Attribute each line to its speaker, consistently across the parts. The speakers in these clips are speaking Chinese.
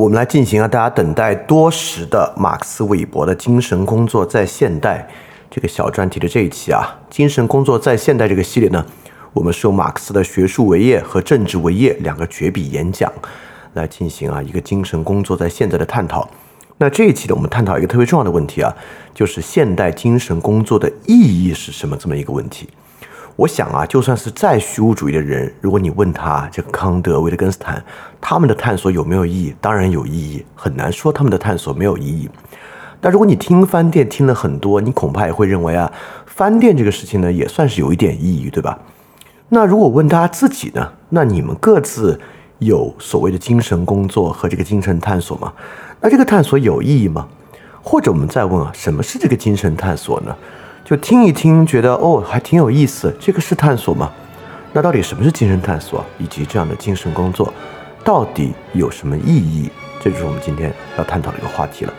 Speaker 1: 我们来进行啊，大家等待多时的马克思韦伯的精神工作在现代这个小专题的这一期啊，精神工作在现代这个系列呢，我们是用马克思的学术为业和政治为业两个绝笔演讲来进行啊一个精神工作在现在的探讨。那这一期呢，我们探讨一个特别重要的问题啊，就是现代精神工作的意义是什么这么一个问题。我想啊，就算是再虚无主义的人，如果你问他这个康德、维特根斯坦他们的探索有没有意义，当然有意义，很难说他们的探索没有意义。但如果你听翻店听了很多，你恐怕也会认为啊，翻店这个事情呢，也算是有一点意义，对吧？那如果问大家自己呢，那你们各自有所谓的精神工作和这个精神探索吗？那这个探索有意义吗？或者我们再问啊，什么是这个精神探索呢？就听一听，觉得哦还挺有意思，这个是探索吗？那到底什么是精神探索，以及这样的精神工作到底有什么意义？这就是我们今天要探讨的一个话题了。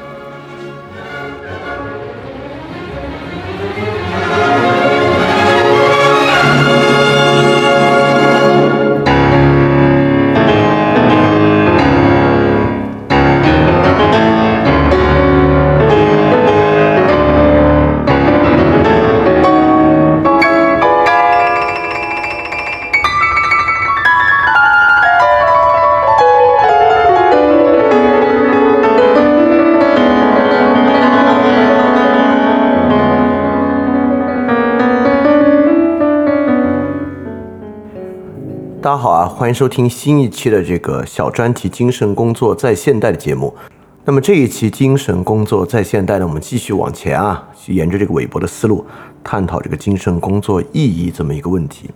Speaker 1: 欢迎收听新一期的这个小专题《精神工作在现代》的节目。那么这一期《精神工作在现代》呢，我们继续往前啊，去沿着这个韦伯的思路，探讨这个精神工作意义这么一个问题。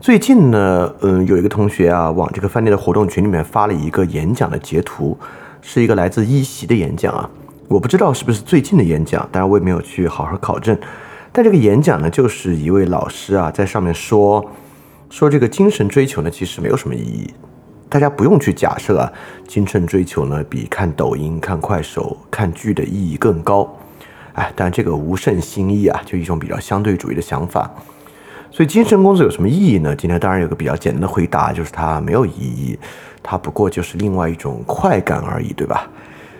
Speaker 1: 最近呢，嗯，有一个同学啊，往这个饭店的活动群里面发了一个演讲的截图，是一个来自一席的演讲啊。我不知道是不是最近的演讲，当然我也没有去好好考证。但这个演讲呢，就是一位老师啊，在上面说。说这个精神追求呢，其实没有什么意义，大家不用去假设啊，精神追求呢比看抖音、看快手、看剧的意义更高，哎，但这个无甚新意啊，就一种比较相对主义的想法。所以精神工作有什么意义呢？今天当然有个比较简单的回答，就是它没有意义，它不过就是另外一种快感而已，对吧？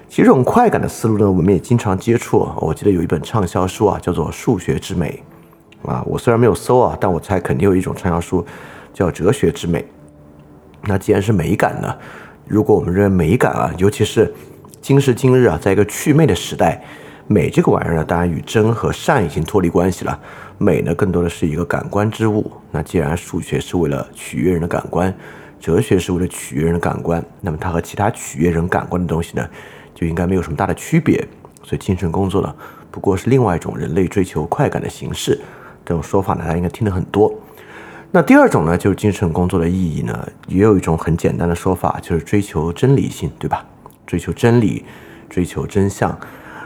Speaker 1: 其实这种快感的思路呢，我们也经常接触。我记得有一本畅销书啊，叫做《数学之美》。啊，我虽然没有搜啊，但我猜肯定有一种畅销书叫《哲学之美》。那既然是美感呢，如果我们认为美感啊，尤其是今时今日啊，在一个祛魅的时代，美这个玩意儿呢，当然与真和善已经脱离关系了。美呢，更多的是一个感官之物。那既然数学是为了取悦人的感官，哲学是为了取悦人的感官，那么它和其他取悦人感官的东西呢，就应该没有什么大的区别。所以精神工作呢，不过是另外一种人类追求快感的形式。这种说法呢，大家应该听得很多。那第二种呢，就是精神工作的意义呢，也有一种很简单的说法，就是追求真理性，对吧？追求真理，追求真相。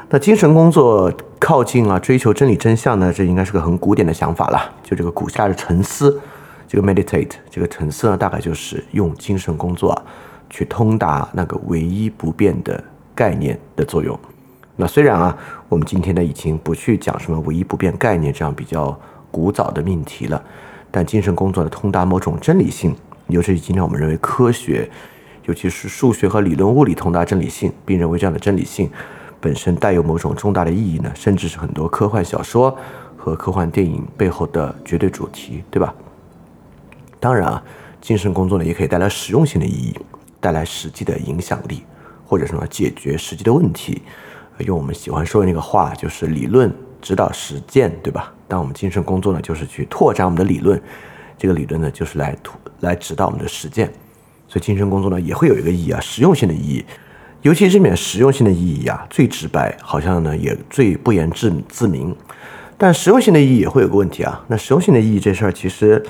Speaker 1: 那精神工作靠近啊，追求真理真相呢，这应该是个很古典的想法了。就这个古希腊的沉思，这个 meditate，这个沉思呢，大概就是用精神工作啊，去通达那个唯一不变的概念的作用。那虽然啊，我们今天呢已经不去讲什么唯一不变概念这样比较。古早的命题了，但精神工作的通达某种真理性，尤其是今天我们认为科学，尤其是数学和理论物理通达真理性，并认为这样的真理性本身带有某种重大的意义呢，甚至是很多科幻小说和科幻电影背后的绝对主题，对吧？当然啊，精神工作呢也可以带来实用性的意义，带来实际的影响力，或者什么解决实际的问题。用我们喜欢说的那个话，就是理论指导实践，对吧？当我们精神工作呢，就是去拓展我们的理论，这个理论呢，就是来图来指导我们的实践。所以精神工作呢，也会有一个意义啊，实用性的意义。尤其这里面实用性的意义啊，最直白，好像呢也最不言自自明。但实用性的意义也会有个问题啊，那实用性的意义这事儿，其实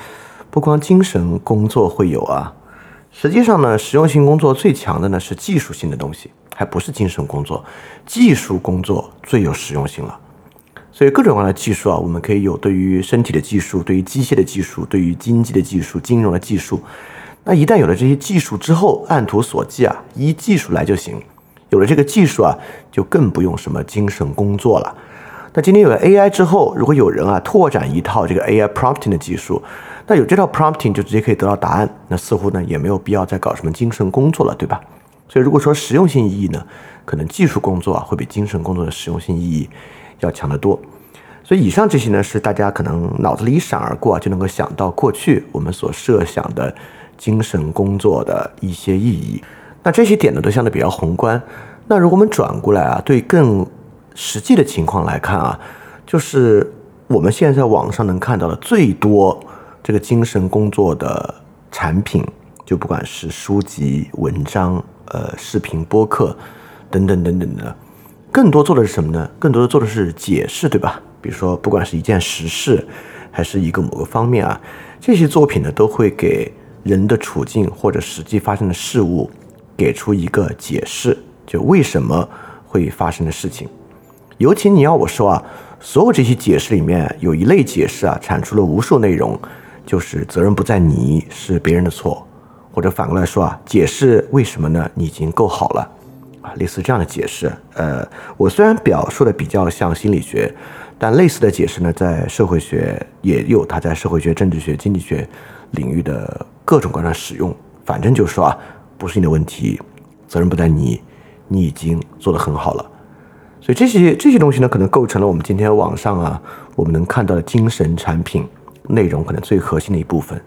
Speaker 1: 不光精神工作会有啊，实际上呢，实用性工作最强的呢是技术性的东西，还不是精神工作。技术工作最有实用性了。所以各种各样的技术啊，我们可以有对于身体的技术，对于机械的技术，对于经济的技术、金融的技术。那一旦有了这些技术之后，按图索骥啊，依技术来就行。有了这个技术啊，就更不用什么精神工作了。那今天有了 AI 之后，如果有人啊拓展一套这个 AI prompting 的技术，那有这套 prompting 就直接可以得到答案，那似乎呢也没有必要再搞什么精神工作了，对吧？所以如果说实用性意义呢，可能技术工作啊会比精神工作的实用性意义要强得多。所以以上这些呢，是大家可能脑子里一闪而过啊，就能够想到过去我们所设想的精神工作的一些意义。那这些点呢，都相对比较宏观。那如果我们转过来啊，对更实际的情况来看啊，就是我们现在在网上能看到的最多这个精神工作的产品，就不管是书籍、文章、呃视频、播客等等等等的，更多做的是什么呢？更多的做的是解释，对吧？比如说，不管是一件实事，还是一个某个方面啊，这些作品呢，都会给人的处境或者实际发生的事物给出一个解释，就为什么会发生的事情。尤其你要我说啊，所有这些解释里面有一类解释啊，产出了无数内容，就是责任不在你，是别人的错，或者反过来说啊，解释为什么呢？你已经够好了啊，类似这样的解释。呃，我虽然表述的比较像心理学。但类似的解释呢，在社会学也有它在社会学、政治学、经济学领域的各种各样的使用。反正就是说啊，不是你的问题，责任不在你，你已经做得很好了。所以这些这些东西呢，可能构成了我们今天网上啊，我们能看到的精神产品内容可能最核心的一部分。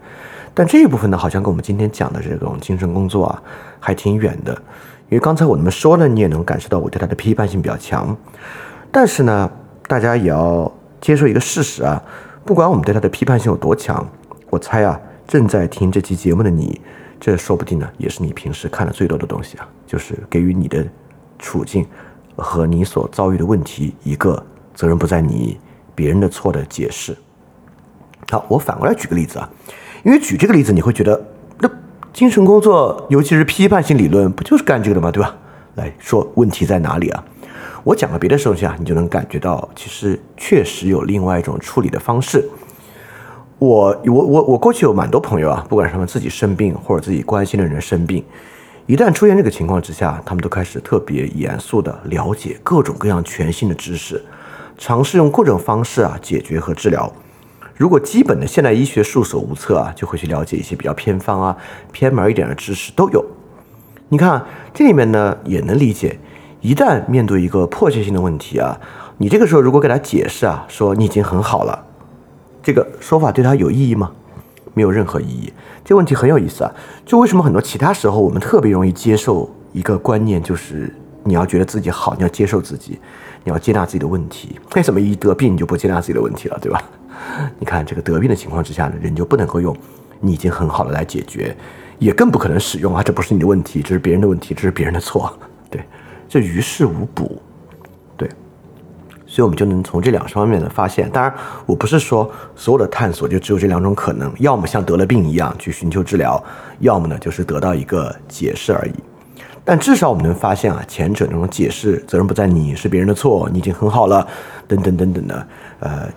Speaker 1: 但这一部分呢，好像跟我们今天讲的这种精神工作啊，还挺远的。因为刚才我那么说了，你也能感受到我对他的批判性比较强。但是呢。大家也要接受一个事实啊，不管我们对他的批判性有多强，我猜啊，正在听这期节目的你，这说不定呢，也是你平时看的最多的东西啊，就是给予你的处境和你所遭遇的问题一个责任不在你，别人的错的解释。好，我反过来举个例子啊，因为举这个例子你会觉得，精神工作，尤其是批判性理论，不就是干这个的吗？对吧？来说问题在哪里啊？我讲个别的东西啊，你就能感觉到，其实确实有另外一种处理的方式。我我我我过去有蛮多朋友啊，不管是他们自己生病，或者自己关心的人生病，一旦出现这个情况之下，他们都开始特别严肃的了解各种各样全新的知识，尝试用各种方式啊解决和治疗。如果基本的现代医学束手无策啊，就会去了解一些比较偏方啊、偏门一点的知识都有。你看这里面呢，也能理解。一旦面对一个迫切性的问题啊，你这个时候如果给他解释啊，说你已经很好了，这个说法对他有意义吗？没有任何意义。这问题很有意思啊，就为什么很多其他时候我们特别容易接受一个观念，就是你要觉得自己好，你要接受自己，你要接纳自己的问题。为什么一得病你就不接纳自己的问题了，对吧？你看这个得病的情况之下呢，人就不能够用你已经很好了来解决，也更不可能使用啊，这不是你的问题，这是别人的问题，这是别人的错，对。这于事无补，对，所以我们就能从这两方面的发现。当然，我不是说所有的探索就只有这两种可能，要么像得了病一样去寻求治疗，要么呢就是得到一个解释而已。但至少我们能发现啊，前者那种解释责任不在你，是别人的错，你已经很好了，等等等等的。呃，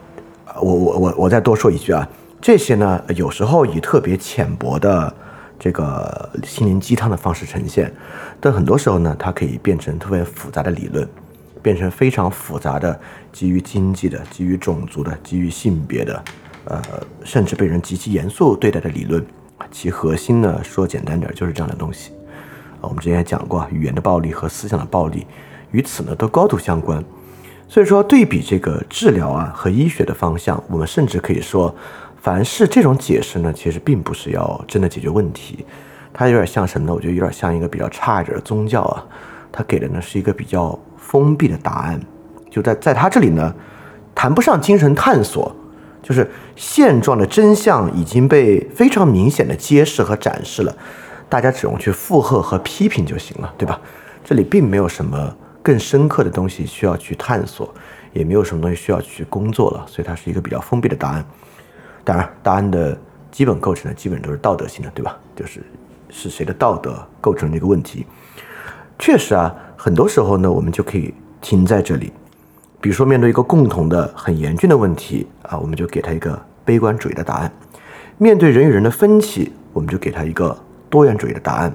Speaker 1: 我我我我再多说一句啊，这些呢有时候以特别浅薄的。这个心灵鸡汤的方式呈现，但很多时候呢，它可以变成特别复杂的理论，变成非常复杂的基于经济的、基于种族的、基于性别的，呃，甚至被人极其严肃对待的理论。其核心呢，说简单点，就是这样的东西。我们之前也讲过，语言的暴力和思想的暴力与此呢都高度相关。所以说，对比这个治疗啊和医学的方向，我们甚至可以说。凡是这种解释呢，其实并不是要真的解决问题，它有点像什么呢？我觉得有点像一个比较差一点的宗教啊，它给的呢是一个比较封闭的答案。就在在他这里呢，谈不上精神探索，就是现状的真相已经被非常明显的揭示和展示了，大家只用去附和和批评就行了，对吧？这里并没有什么更深刻的东西需要去探索，也没有什么东西需要去工作了，所以它是一个比较封闭的答案。当然，答案的基本构成呢，基本都是道德性的，对吧？就是是谁的道德构成这个问题。确实啊，很多时候呢，我们就可以停在这里。比如说，面对一个共同的很严峻的问题啊，我们就给他一个悲观主义的答案；面对人与人的分歧，我们就给他一个多元主义的答案；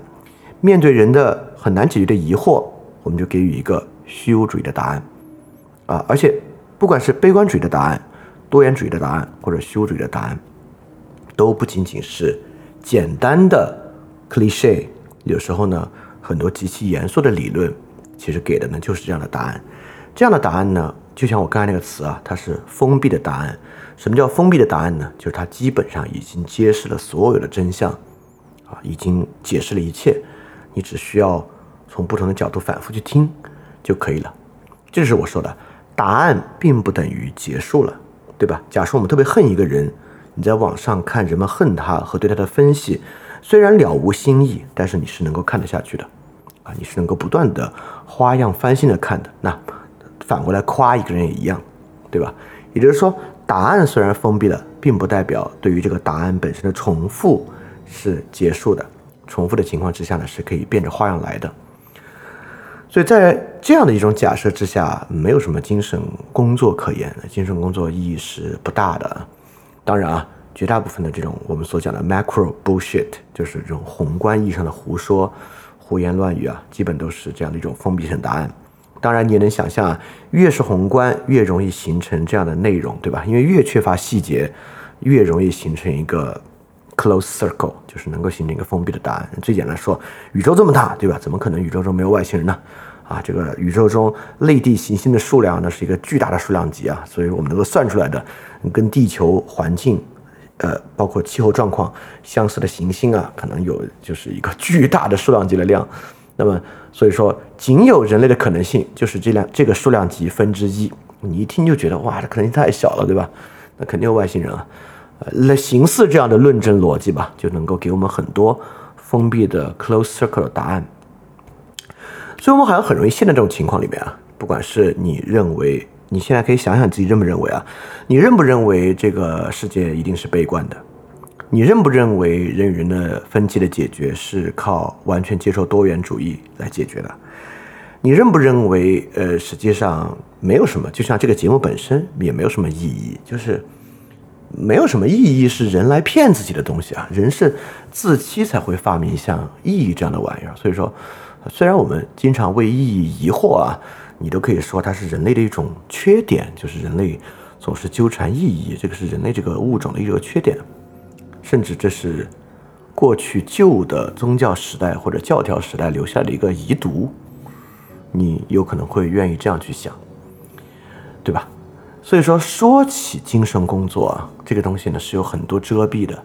Speaker 1: 面对人的很难解决的疑惑，我们就给予一个虚无主义的答案。啊，而且不管是悲观主义的答案。多元主义的答案或者虚无主义的答案，都不仅仅是简单的 cliche，有时候呢很多极其严肃的理论，其实给的呢就是这样的答案。这样的答案呢，就像我刚才那个词啊，它是封闭的答案。什么叫封闭的答案呢？就是它基本上已经揭示了所有的真相，啊，已经解释了一切，你只需要从不同的角度反复去听就可以了。这是我说的，答案并不等于结束了，对吧？假设我们特别恨一个人，你在网上看人们恨他和对他的分析，虽然了无新意，但是你是能够看得下去的，啊，你是能够不断的花样翻新的看的。那反过来夸一个人也一样，对吧？也就是说。答案虽然封闭了，并不代表对于这个答案本身的重复是结束的。重复的情况之下呢，是可以变着花样来的。所以在这样的一种假设之下，没有什么精神工作可言，精神工作意义是不大的。当然啊，绝大部分的这种我们所讲的 macro bullshit，就是这种宏观意义上的胡说、胡言乱语啊，基本都是这样的一种封闭性答案。当然，你也能想象啊，越是宏观，越容易形成这样的内容，对吧？因为越缺乏细节，越容易形成一个 close circle，就是能够形成一个封闭的答案。最简单说，宇宙这么大，对吧？怎么可能宇宙中没有外星人呢？啊，这个宇宙中类地行星的数量呢，是一个巨大的数量级啊，所以我们能够算出来的，跟地球环境，呃，包括气候状况相似的行星啊，可能有就是一个巨大的数量级的量。那么，所以说，仅有人类的可能性就是这量这个数量级分之一。你一听就觉得哇，这可能性太小了，对吧？那肯定有外星人啊。呃，那形似这样的论证逻辑吧，就能够给我们很多封闭的 close circle 的答案。所以，我们好像很容易陷在这种情况里面啊。不管是你认为，你现在可以想想自己认不认为啊？你认不认为这个世界一定是悲观的？你认不认为人与人的分歧的解决是靠完全接受多元主义来解决的？你认不认为，呃，实际上没有什么，就像这个节目本身也没有什么意义，就是没有什么意义是人来骗自己的东西啊！人是自欺才会发明像意义这样的玩意儿。所以说，虽然我们经常为意义疑惑啊，你都可以说它是人类的一种缺点，就是人类总是纠缠意义，这个是人类这个物种的一个缺点。甚至这是过去旧的宗教时代或者教条时代留下的一个遗毒，你有可能会愿意这样去想，对吧？所以说，说起精神工作啊，这个东西呢是有很多遮蔽的。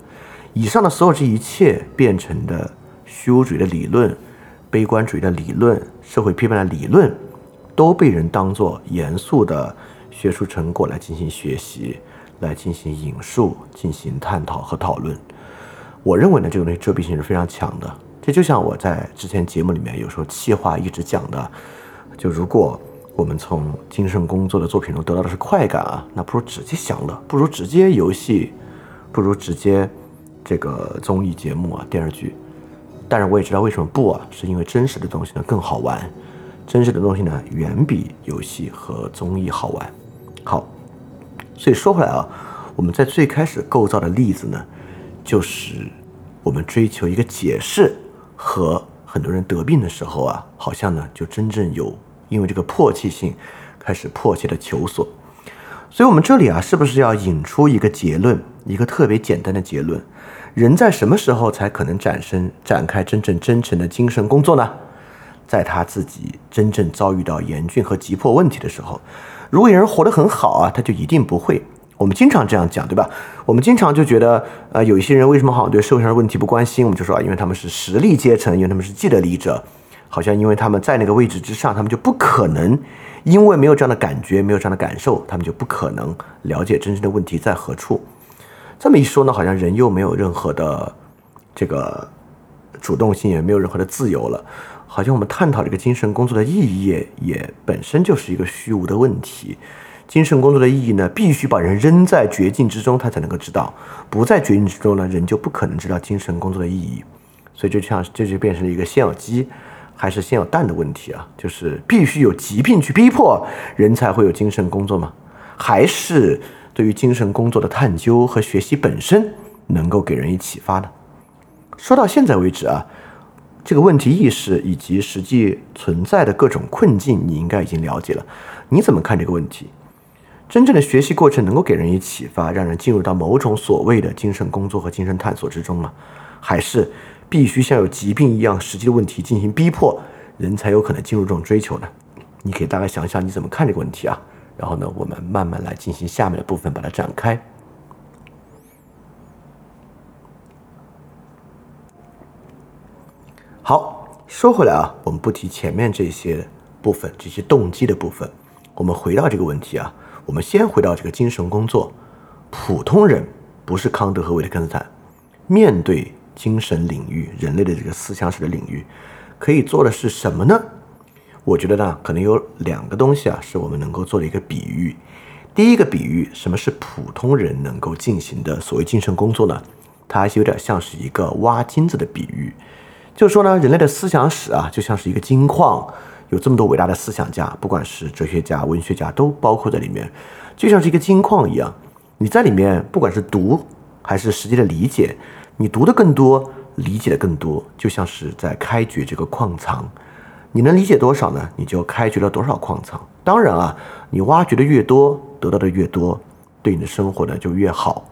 Speaker 1: 以上的所有这一切变成的虚无主义的理论、悲观主义的理论、社会批判的理论，都被人当作严肃的学术成果来进行学习。来进行引述、进行探讨和讨论。我认为呢，这个东西遮蔽性是非常强的。这就像我在之前节目里面有时候气话一直讲的，就如果我们从精神工作的作品中得到的是快感啊，那不如直接享乐，不如直接游戏，不如直接这个综艺节目啊、电视剧。但是我也知道为什么不啊，是因为真实的东西呢更好玩，真实的东西呢远比游戏和综艺好玩。好。所以说回来啊，我们在最开始构造的例子呢，就是我们追求一个解释和很多人得病的时候啊，好像呢就真正有因为这个迫切性开始迫切的求索。所以我们这里啊，是不是要引出一个结论，一个特别简单的结论：人在什么时候才可能展生展开真正真诚的精神工作呢？在他自己真正遭遇到严峻和急迫问题的时候。如果有人活得很好啊，他就一定不会。我们经常这样讲，对吧？我们经常就觉得，呃，有一些人为什么好像对社会上的问题不关心？我们就说啊，因为他们是实力阶层，因为他们是既得利益者，好像因为他们在那个位置之上，他们就不可能，因为没有这样的感觉，没有这样的感受，他们就不可能了解真正的问题在何处。这么一说呢，好像人又没有任何的这个主动性，也没有任何的自由了。好像我们探讨这个精神工作的意义，也本身就是一个虚无的问题。精神工作的意义呢，必须把人扔在绝境之中，他才能够知道；不在绝境之中呢，人就不可能知道精神工作的意义。所以，就像这就变成了一个先有鸡还是先有蛋的问题啊！就是必须有疾病去逼迫人才会有精神工作吗？还是对于精神工作的探究和学习本身能够给人以启发呢？说到现在为止啊。这个问题意识以及实际存在的各种困境，你应该已经了解了。你怎么看这个问题？真正的学习过程能够给人以启发，让人进入到某种所谓的精神工作和精神探索之中吗？还是必须像有疾病一样实际的问题进行逼迫，人才有可能进入这种追求呢？你可以大概想想你怎么看这个问题啊？然后呢，我们慢慢来进行下面的部分，把它展开。好，说回来啊，我们不提前面这些部分，这些动机的部分，我们回到这个问题啊，我们先回到这个精神工作。普通人不是康德和维特根斯坦，面对精神领域、人类的这个思想史的领域，可以做的是什么呢？我觉得呢，可能有两个东西啊，是我们能够做的一个比喻。第一个比喻，什么是普通人能够进行的所谓精神工作呢？它还是有点像是一个挖金子的比喻。就是说呢，人类的思想史啊，就像是一个金矿，有这么多伟大的思想家，不管是哲学家、文学家，都包括在里面，就像是一个金矿一样。你在里面，不管是读还是实际的理解，你读的更多，理解的更多，就像是在开掘这个矿藏。你能理解多少呢？你就开掘了多少矿藏。当然啊，你挖掘的越多，得到的越多，对你的生活呢就越好。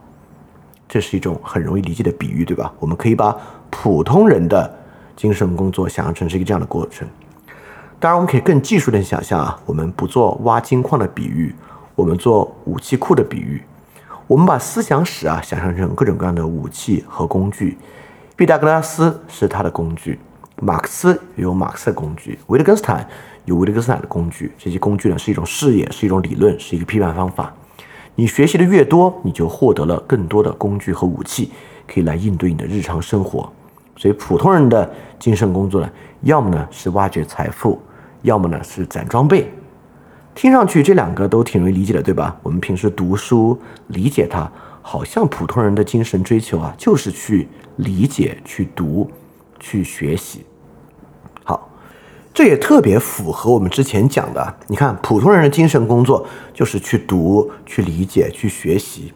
Speaker 1: 这是一种很容易理解的比喻，对吧？我们可以把普通人的。精神工作想象成是一个这样的过程，当然我们可以更技术的想象啊，我们不做挖金矿的比喻，我们做武器库的比喻，我们把思想史啊想象成各种各样的武器和工具，毕达哥拉斯是他的工具，马克思有马克思的工具，维特根斯坦有维特根斯坦的工具，这些工具呢是一种视野，是一种理论，是一个批判方法。你学习的越多，你就获得了更多的工具和武器，可以来应对你的日常生活。所以普通人的精神工作呢，要么呢是挖掘财富，要么呢是攒装备。听上去这两个都挺容易理解的，对吧？我们平时读书理解它，好像普通人的精神追求啊，就是去理解、去读、去学习。好，这也特别符合我们之前讲的。你看，普通人的精神工作就是去读、去理解、去学习，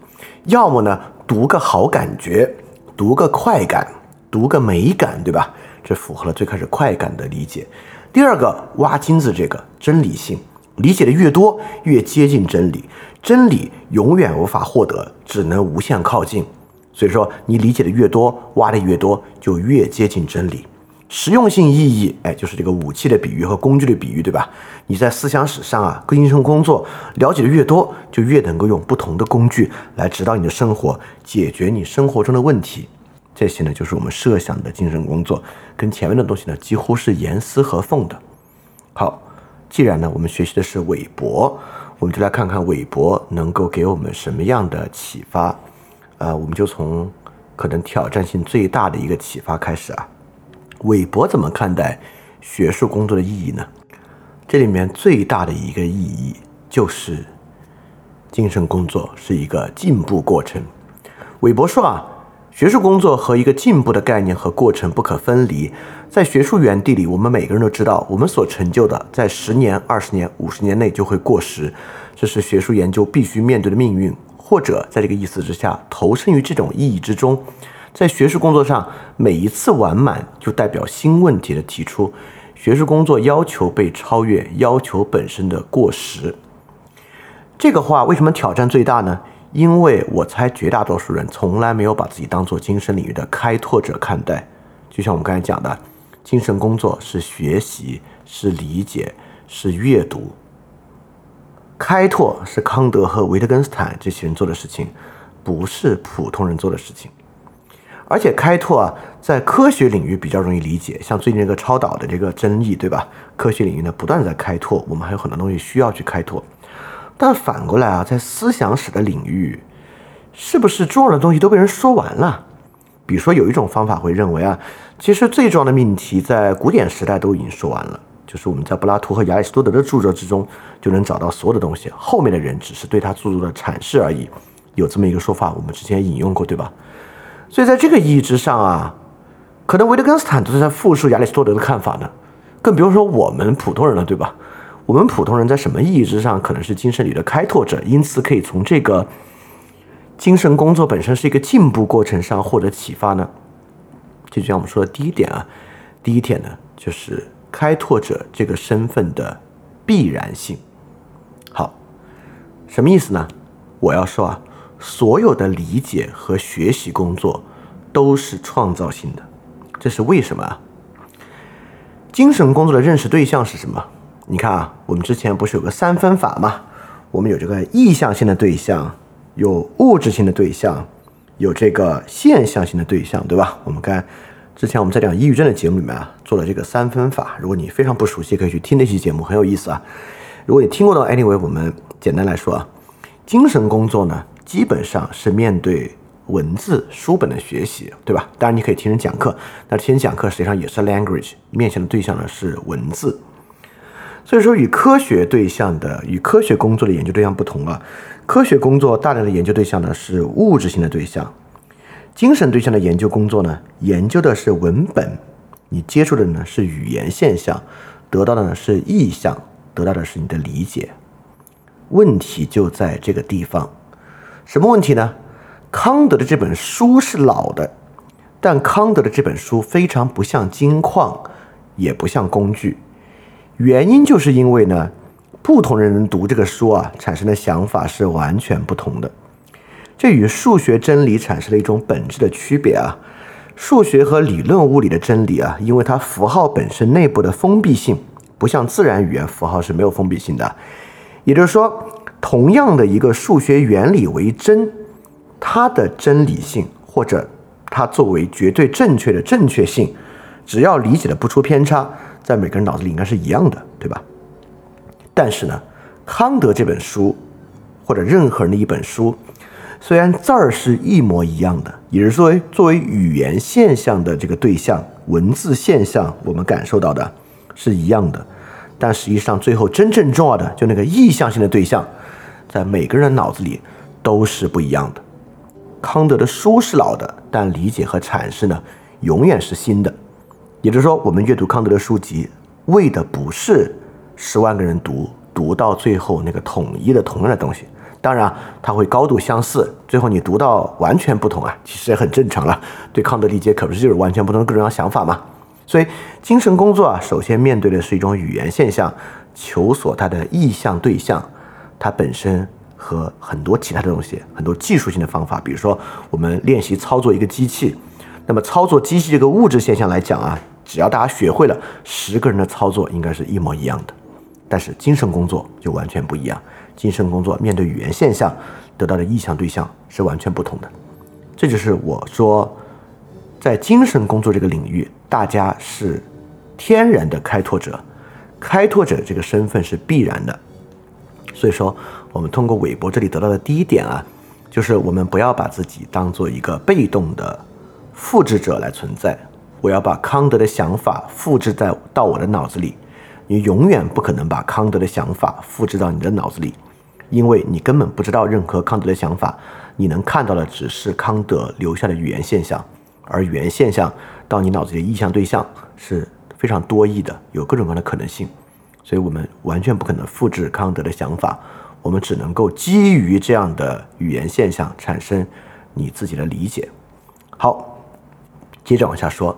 Speaker 1: 要么呢读个好感觉，读个快感。读个美感，对吧？这符合了最开始快感的理解。第二个挖金子，这个真理性理解的越多，越接近真理。真理永远无法获得，只能无限靠近。所以说，你理解的越多，挖的越多，就越接近真理。实用性意义，哎，就是这个武器的比喻和工具的比喻，对吧？你在思想史上啊，跟精神工作了解的越多，就越能够用不同的工具来指导你的生活，解决你生活中的问题。这些呢，就是我们设想的精神工作，跟前面的东西呢，几乎是严丝合缝的。好，既然呢，我们学习的是韦伯，我们就来看看韦伯能够给我们什么样的启发。呃，我们就从可能挑战性最大的一个启发开始啊。韦伯怎么看待学术工作的意义呢？这里面最大的一个意义就是，精神工作是一个进步过程。韦伯说啊。学术工作和一个进步的概念和过程不可分离。在学术园地里，我们每个人都知道，我们所成就的，在十年、二十年、五十年内就会过时，这是学术研究必须面对的命运。或者，在这个意思之下，投身于这种意义之中，在学术工作上，每一次完满就代表新问题的提出。学术工作要求被超越，要求本身的过时。这个话为什么挑战最大呢？因为我猜绝大多数人从来没有把自己当做精神领域的开拓者看待，就像我们刚才讲的，精神工作是学习，是理解，是阅读。开拓是康德和维特根斯坦这些人做的事情，不是普通人做的事情。而且开拓啊，在科学领域比较容易理解，像最近这个超导的这个争议，对吧？科学领域呢不断在开拓，我们还有很多东西需要去开拓。但反过来啊，在思想史的领域，是不是重要的东西都被人说完了？比如说，有一种方法会认为啊，其实最重要的命题在古典时代都已经说完了，就是我们在柏拉图和亚里士多德的著作之中就能找到所有的东西，后面的人只是对他著作的阐释而已。有这么一个说法，我们之前引用过，对吧？所以在这个意义之上啊，可能维特根斯坦都是在复述亚里士多德的看法呢，更不用说我们普通人了，对吧？我们普通人在什么意义之上可能是精神里的开拓者，因此可以从这个精神工作本身是一个进步过程上获得启发呢？这就像我们说的第一点啊，第一点呢就是开拓者这个身份的必然性。好，什么意思呢？我要说啊，所有的理解和学习工作都是创造性的，这是为什么啊？精神工作的认识对象是什么？你看啊，我们之前不是有个三分法吗？我们有这个意向性的对象，有物质性的对象，有这个现象性的对象，对吧？我们看之前我们在讲抑郁症的节目里面啊，做了这个三分法。如果你非常不熟悉，可以去听那期节目，很有意思啊。如果你听过的，anyway，我们简单来说啊，精神工作呢，基本上是面对。文字书本的学习，对吧？当然你可以听人讲课，那听人讲课实际上也是 language，面向的对象呢是文字。所以说，与科学对象的、与科学工作的研究对象不同啊。科学工作大量的研究对象呢是物质性的对象，精神对象的研究工作呢，研究的是文本，你接触的呢是语言现象，得到的呢是意象，得到的是你的理解。问题就在这个地方，什么问题呢？康德的这本书是老的，但康德的这本书非常不像金矿，也不像工具。原因就是因为呢，不同人读这个书啊，产生的想法是完全不同的。这与数学真理产生了一种本质的区别啊。数学和理论物理的真理啊，因为它符号本身内部的封闭性，不像自然语言符号是没有封闭性的。也就是说，同样的一个数学原理为真。它的真理性，或者它作为绝对正确的正确性，只要理解的不出偏差，在每个人脑子里应该是一样的，对吧？但是呢，康德这本书，或者任何人的一本书，虽然字儿是一模一样的，也是作为作为语言现象的这个对象，文字现象我们感受到的是一样的，但实际上最后真正重要的，就那个意向性的对象，在每个人脑子里都是不一样的。康德的书是老的，但理解和阐释呢，永远是新的。也就是说，我们阅读康德的书籍，为的不是十万个人读，读到最后那个统一的同样的东西。当然，它会高度相似，最后你读到完全不同啊，其实也很正常了。对康德理解可不是就是完全不同各种各样想法嘛。所以，精神工作啊，首先面对的是一种语言现象，求索它的意向对象，它本身。和很多其他的东西，很多技术性的方法，比如说我们练习操作一个机器，那么操作机器这个物质现象来讲啊，只要大家学会了，十个人的操作应该是一模一样的。但是精神工作就完全不一样，精神工作面对语言现象得到的意向对象是完全不同的。这就是我说，在精神工作这个领域，大家是天然的开拓者，开拓者这个身份是必然的。所以说。我们通过韦伯这里得到的第一点啊，就是我们不要把自己当做一个被动的复制者来存在。我要把康德的想法复制在到我的脑子里，你永远不可能把康德的想法复制到你的脑子里，因为你根本不知道任何康德的想法。你能看到的只是康德留下的语言现象，而语言现象到你脑子里的意象对象是非常多义的，有各种各样的可能性。所以我们完全不可能复制康德的想法。我们只能够基于这样的语言现象产生你自己的理解。好，接着往下说，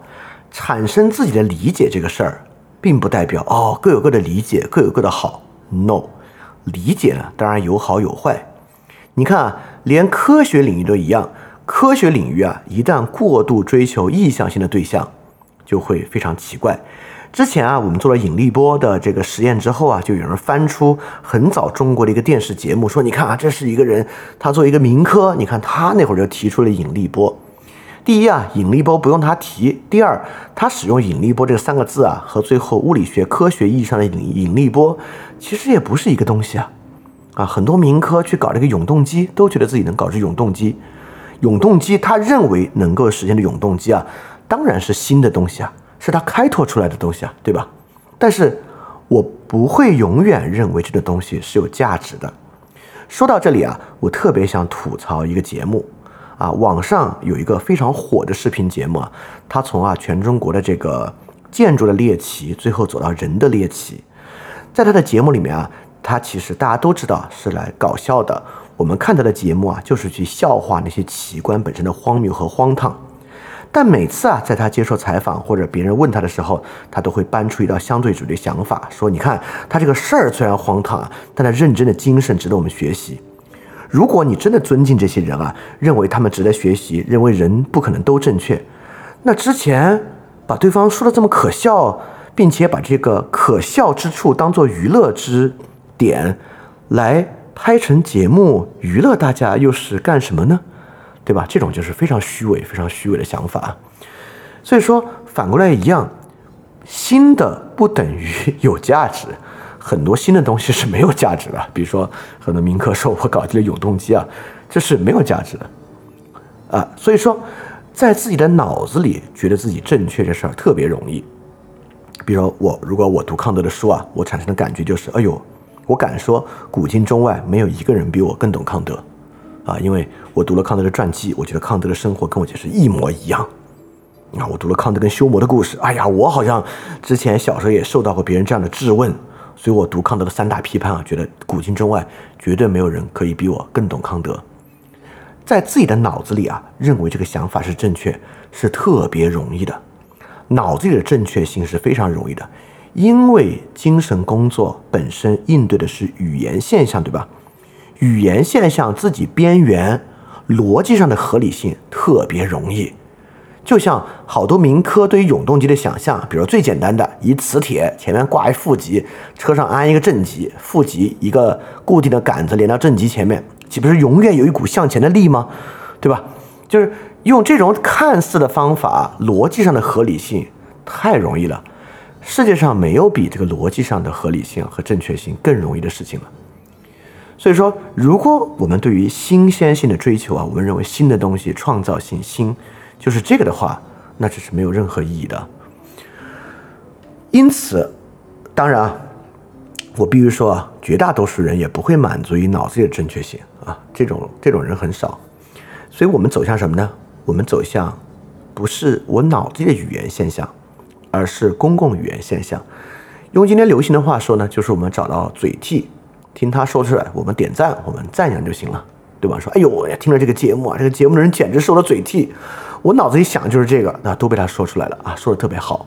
Speaker 1: 产生自己的理解这个事儿，并不代表哦各有各的理解，各有各的好。No，理解呢当然有好有坏。你看啊，连科学领域都一样，科学领域啊一旦过度追求意向性的对象，就会非常奇怪。之前啊，我们做了引力波的这个实验之后啊，就有人翻出很早中国的一个电视节目，说你看啊，这是一个人，他做一个民科，你看他那会儿就提出了引力波。第一啊，引力波不用他提；第二，他使用引力波这三个字啊，和最后物理学科学意义上的引引力波其实也不是一个东西啊。啊，很多民科去搞这个永动机，都觉得自己能搞出永动机。永动机他认为能够实现的永动机啊，当然是新的东西啊。是他开拓出来的东西啊，对吧？但是我不会永远认为这个东西是有价值的。说到这里啊，我特别想吐槽一个节目啊，网上有一个非常火的视频节目啊，他从啊全中国的这个建筑的猎奇，最后走到人的猎奇。在他的节目里面啊，他其实大家都知道是来搞笑的。我们看他的节目啊，就是去笑话那些奇观本身的荒谬和荒唐。但每次啊，在他接受采访或者别人问他的时候，他都会搬出一道相对主义的想法，说：“你看，他这个事儿虽然荒唐啊，但他认真的精神值得我们学习。如果你真的尊敬这些人啊，认为他们值得学习，认为人不可能都正确，那之前把对方说的这么可笑，并且把这个可笑之处当做娱乐之点来拍成节目娱乐大家，又是干什么呢？对吧？这种就是非常虚伪、非常虚伪的想法。所以说，反过来一样，新的不等于有价值。很多新的东西是没有价值的，比如说很多民科说我搞这类永动机啊，这是没有价值的啊。所以说，在自己的脑子里觉得自己正确这事儿特别容易。比如说我，如果我读康德的书啊，我产生的感觉就是，哎呦，我敢说古今中外没有一个人比我更懂康德啊，因为我读了康德的传记，我觉得康德的生活跟我就是一模一样。啊，我读了康德跟修谟的故事，哎呀，我好像之前小时候也受到过别人这样的质问。所以我读康德的三大批判啊，觉得古今中外绝对没有人可以比我更懂康德。在自己的脑子里啊，认为这个想法是正确，是特别容易的。脑子里的正确性是非常容易的，因为精神工作本身应对的是语言现象，对吧？语言现象自己边缘逻辑上的合理性特别容易。就像好多民科对于永动机的想象，比如最简单的，一磁铁前面挂一负极，车上安一个正极，负极一个固定的杆子连到正极前面，岂不是永远有一股向前的力吗？对吧？就是用这种看似的方法，逻辑上的合理性太容易了。世界上没有比这个逻辑上的合理性和正确性更容易的事情了。所以说，如果我们对于新鲜性的追求啊，我们认为新的东西创造性新。就是这个的话，那只是没有任何意义的。因此，当然啊，我必须说啊，绝大多数人也不会满足于脑子里的正确性啊，这种这种人很少。所以我们走向什么呢？我们走向不是我脑子里的语言现象，而是公共语言现象。用今天流行的话说呢，就是我们找到嘴替，听他说出来，我们点赞，我们赞扬就行了，对吧？说，哎呦，听了这个节目啊，这个节目的人简直是我的嘴替。我脑子里想的就是这个，那都被他说出来了啊，说的特别好。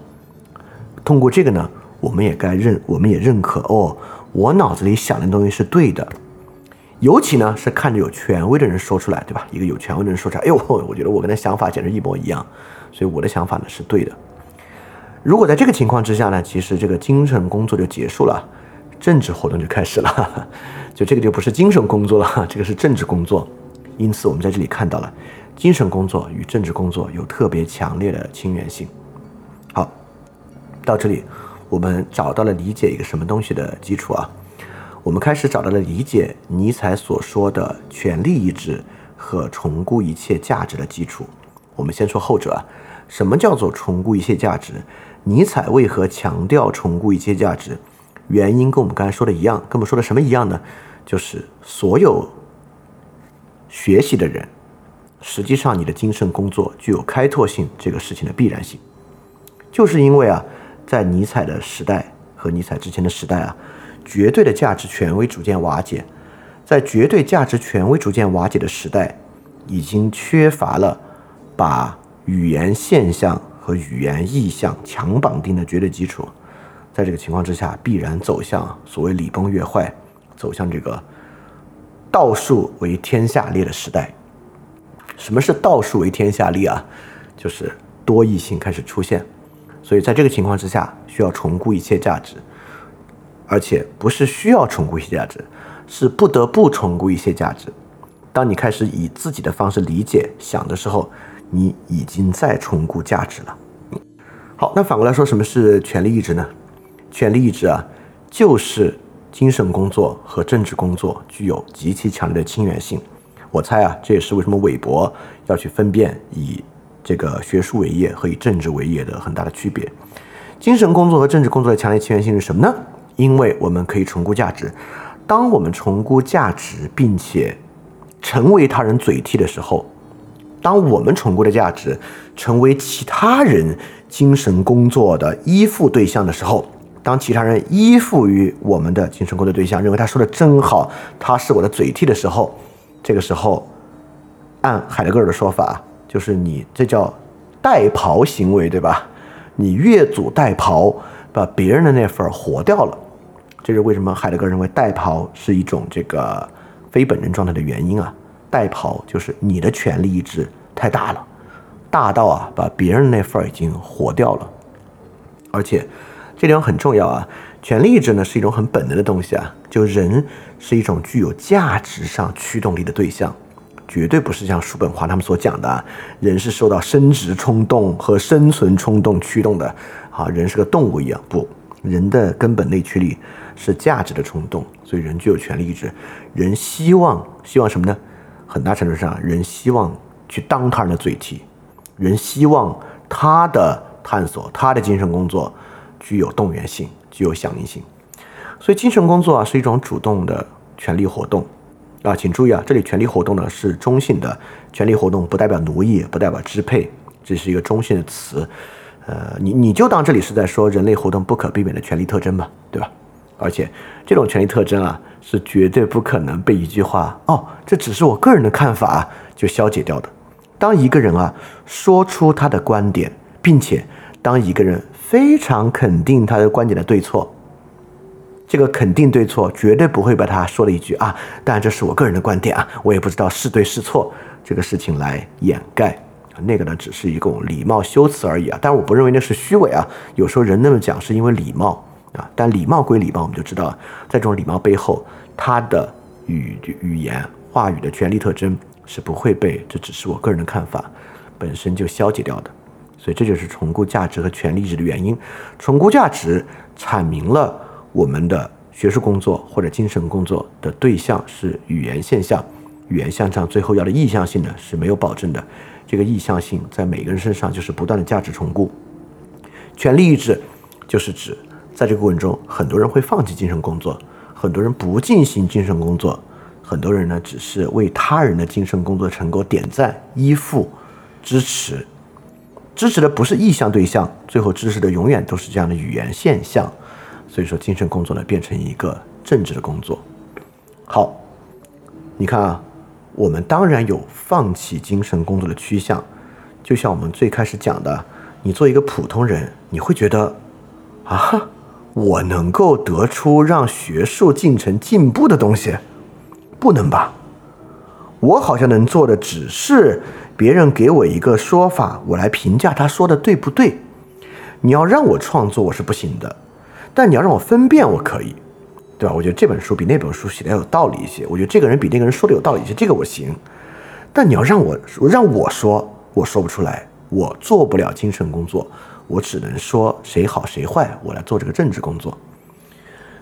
Speaker 1: 通过这个呢，我们也该认，我们也认可哦，我脑子里想的东西是对的。尤其呢是看着有权威的人说出来，对吧？一个有权威的人说出来，哎呦，我觉得我跟他想法简直一模一样，所以我的想法呢是对的。如果在这个情况之下呢，其实这个精神工作就结束了，政治活动就开始了，就这个就不是精神工作了，这个是政治工作。因此，我们在这里看到了。精神工作与政治工作有特别强烈的亲缘性。好，到这里，我们找到了理解一个什么东西的基础啊？我们开始找到了理解尼采所说的权力意志和重估一切价值的基础。我们先说后者啊，什么叫做重估一切价值？尼采为何强调重估一切价值？原因跟我们刚才说的一样，跟我们说的什么一样呢？就是所有学习的人。实际上，你的精神工作具有开拓性这个事情的必然性，就是因为啊，在尼采的时代和尼采之前的时代啊，绝对的价值权威逐渐瓦解，在绝对价值权威逐渐瓦解的时代，已经缺乏了把语言现象和语言意象强绑定的绝对基础，在这个情况之下，必然走向所谓礼崩乐坏，走向这个道术为天下列的时代。什么是道术为天下利啊？就是多异性开始出现，所以在这个情况之下，需要重估一切价值，而且不是需要重估一些价值，是不得不重估一些价值。当你开始以自己的方式理解想的时候，你已经在重估价值了。好，那反过来说，什么是权力意志呢？权力意志啊，就是精神工作和政治工作具有极其强烈的亲缘性。我猜啊，这也是为什么韦伯要去分辨以这个学术为业和以政治为业的很大的区别。精神工作和政治工作的强烈起源性是什么呢？因为我们可以重估价值。当我们重估价值，并且成为他人嘴替的时候，当我们重估的价值成为其他人精神工作的依附对象的时候，当其他人依附于我们的精神工作对象，认为他说的真好，他是我的嘴替的时候。这个时候，按海德格尔的说法，就是你这叫代庖行为，对吧？你越俎代庖，把别人的那份活掉了。这是为什么海德格尔认为代庖是一种这个非本人状态的原因啊？代庖就是你的权力意志太大了，大到啊，把别人那份儿已经活掉了。而且这点很重要啊，权力意志呢是一种很本能的东西啊，就人是一种具有价值上驱动力的对象，绝对不是像叔本华他们所讲的，人是受到生殖冲动和生存冲动驱动的，啊，人是个动物一样，不，人的根本内驱力是价值的冲动，所以人具有权力意志，人希望希望什么呢？很大程度上，人希望去当他人的嘴替，人希望他的。探索他的精神工作具有动员性，具有响应性，所以精神工作啊是一种主动的权力活动啊，请注意啊，这里权力活动呢是中性的，权力活动不代表奴役，不代表支配，这是一个中性的词，呃，你你就当这里是在说人类活动不可避免的权利特征吧，对吧？而且这种权利特征啊是绝对不可能被一句话哦，这只是我个人的看法就消解掉的。当一个人啊说出他的观点，并且当一个人非常肯定他的观点的对错，这个肯定对错绝对不会把他说了一句啊，当然这是我个人的观点啊，我也不知道是对是错这个事情来掩盖，那个呢只是一种礼貌修辞而已啊，但我不认为那是虚伪啊，有时候人那么讲是因为礼貌啊，但礼貌归礼貌，我们就知道在这种礼貌背后，他的语语言话语的权利特征是不会被这只是我个人的看法本身就消解掉的。所以这就是重估价值和权力值的原因。重估价值阐明了我们的学术工作或者精神工作的对象是语言现象，语言现象最后要的意向性呢是没有保证的。这个意向性在每个人身上就是不断的价值重估。权力意志就是指在这个过程中，很多人会放弃精神工作，很多人不进行精神工作，很多人呢只是为他人的精神工作成果点赞、依附、支持。支持的不是意向对象，最后支持的永远都是这样的语言现象。所以说，精神工作呢变成一个政治的工作。好，你看啊，我们当然有放弃精神工作的趋向。就像我们最开始讲的，你做一个普通人，你会觉得啊，我能够得出让学术进程进步的东西，不能吧？我好像能做的只是。别人给我一个说法，我来评价他说的对不对？你要让我创作，我是不行的。但你要让我分辨，我可以，对吧？我觉得这本书比那本书写的要有道理一些。我觉得这个人比那个人说的有道理一些，这个我行。但你要让我让我说，我说不出来，我做不了精神工作，我只能说谁好谁坏，我来做这个政治工作。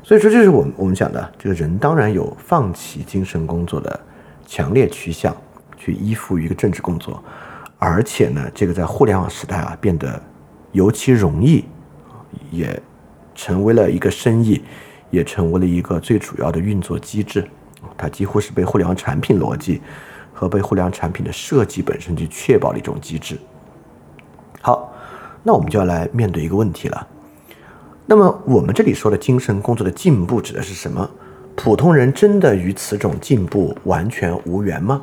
Speaker 1: 所以说，这是我们我们讲的，这个人当然有放弃精神工作的强烈趋向。去依附于一个政治工作，而且呢，这个在互联网时代啊，变得尤其容易，也成为了一个生意，也成为了一个最主要的运作机制。它几乎是被互联网产品逻辑和被互联网产品的设计本身去确保的一种机制。好，那我们就要来面对一个问题了。那么我们这里说的精神工作的进步指的是什么？普通人真的与此种进步完全无缘吗？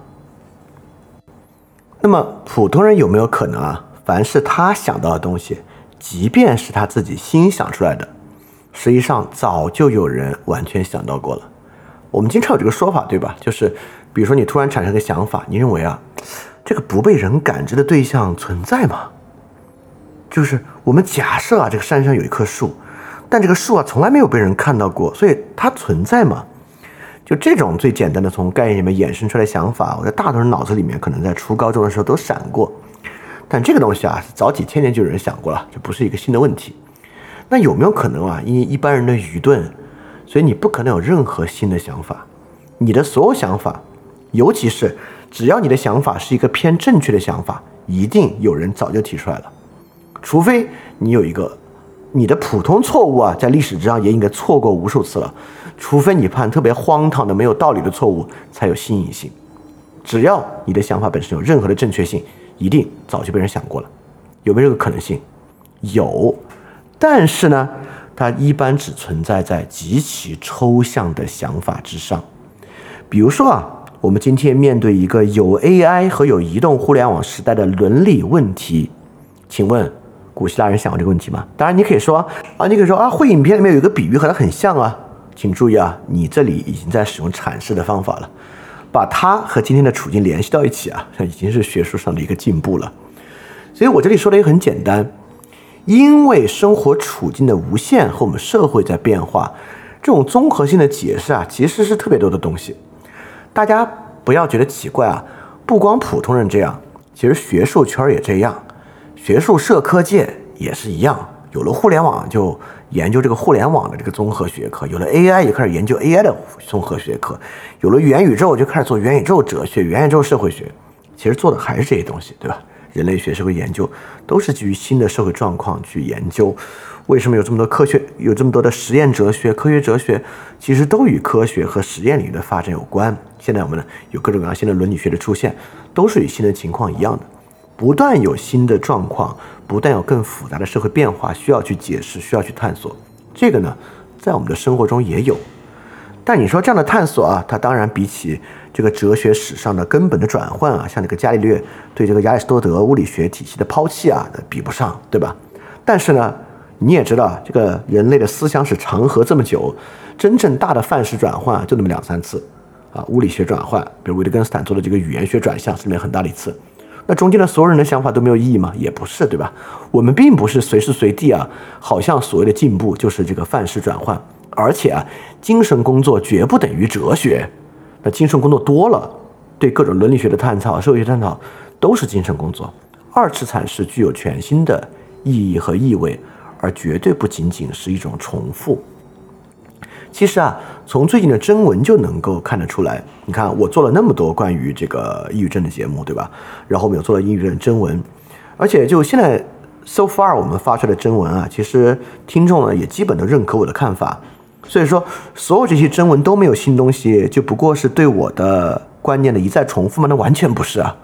Speaker 1: 那么普通人有没有可能啊？凡是他想到的东西，即便是他自己心想出来的，实际上早就有人完全想到过了。我们经常有这个说法，对吧？就是比如说你突然产生个想法，你认为啊，这个不被人感知的对象存在吗？就是我们假设啊，这个山上有一棵树，但这个树啊从来没有被人看到过，所以它存在吗？就这种最简单的从概念里面衍生出来想法，我在大多数人脑子里面可能在初高中的时候都闪过，但这个东西啊，早几千年就有人想过了，这不是一个新的问题。那有没有可能啊？因为一般人的愚钝，所以你不可能有任何新的想法。你的所有想法，尤其是只要你的想法是一个偏正确的想法，一定有人早就提出来了。除非你有一个你的普通错误啊，在历史之上也应该错过无数次了。除非你犯特别荒唐的、没有道理的错误，才有新颖性。只要你的想法本身有任何的正确性，一定早就被人想过了。有没有这个可能性？有，但是呢，它一般只存在在极其抽象的想法之上。比如说啊，我们今天面对一个有 AI 和有移动互联网时代的伦理问题，请问古希腊人想过这个问题吗？当然，你可以说啊，你可以说啊，会影片里面有一个比喻和它很像啊。请注意啊，你这里已经在使用阐释的方法了，把它和今天的处境联系到一起啊，这已经是学术上的一个进步了。所以我这里说的也很简单，因为生活处境的无限和我们社会在变化，这种综合性的解释啊，其实是特别多的东西。大家不要觉得奇怪啊，不光普通人这样，其实学术圈也这样，学术社科界也是一样。有了互联网，就研究这个互联网的这个综合学科；有了 AI，也开始研究 AI 的综合学科；有了元宇宙，就开始做元宇宙哲学、元宇宙社会学。其实做的还是这些东西，对吧？人类学、社会研究都是基于新的社会状况去研究。为什么有这么多科学、有这么多的实验哲学、科学哲学？其实都与科学和实验领域的发展有关。现在我们呢，有各种各样新的伦理学的出现，都是与新的情况一样的，不断有新的状况。不断有更复杂的社会变化需要去解释，需要去探索，这个呢，在我们的生活中也有。但你说这样的探索啊，它当然比起这个哲学史上的根本的转换啊，像这个伽利略对这个亚里士多德物理学体系的抛弃啊，比不上，对吧？但是呢，你也知道，这个人类的思想史长河这么久，真正大的范式转换就那么两三次啊，物理学转换，比如维特根斯坦做的这个语言学转向是里面很大的一次。那中间的所有人的想法都没有意义吗？也不是，对吧？我们并不是随时随地啊，好像所谓的进步就是这个范式转换，而且啊，精神工作绝不等于哲学。那精神工作多了，对各种伦理学的探讨、社会学探讨都是精神工作。二次阐释具有全新的意义和意味，而绝对不仅仅是一种重复。其实啊，从最近的征文就能够看得出来。你看，我做了那么多关于这个抑郁症的节目，对吧？然后我们有做了抑郁症征文，而且就现在 so far 我们发出来的征文啊，其实听众呢也基本都认可我的看法。所以说，所有这些征文都没有新东西，就不过是对我的观念的一再重复吗？那完全不是啊！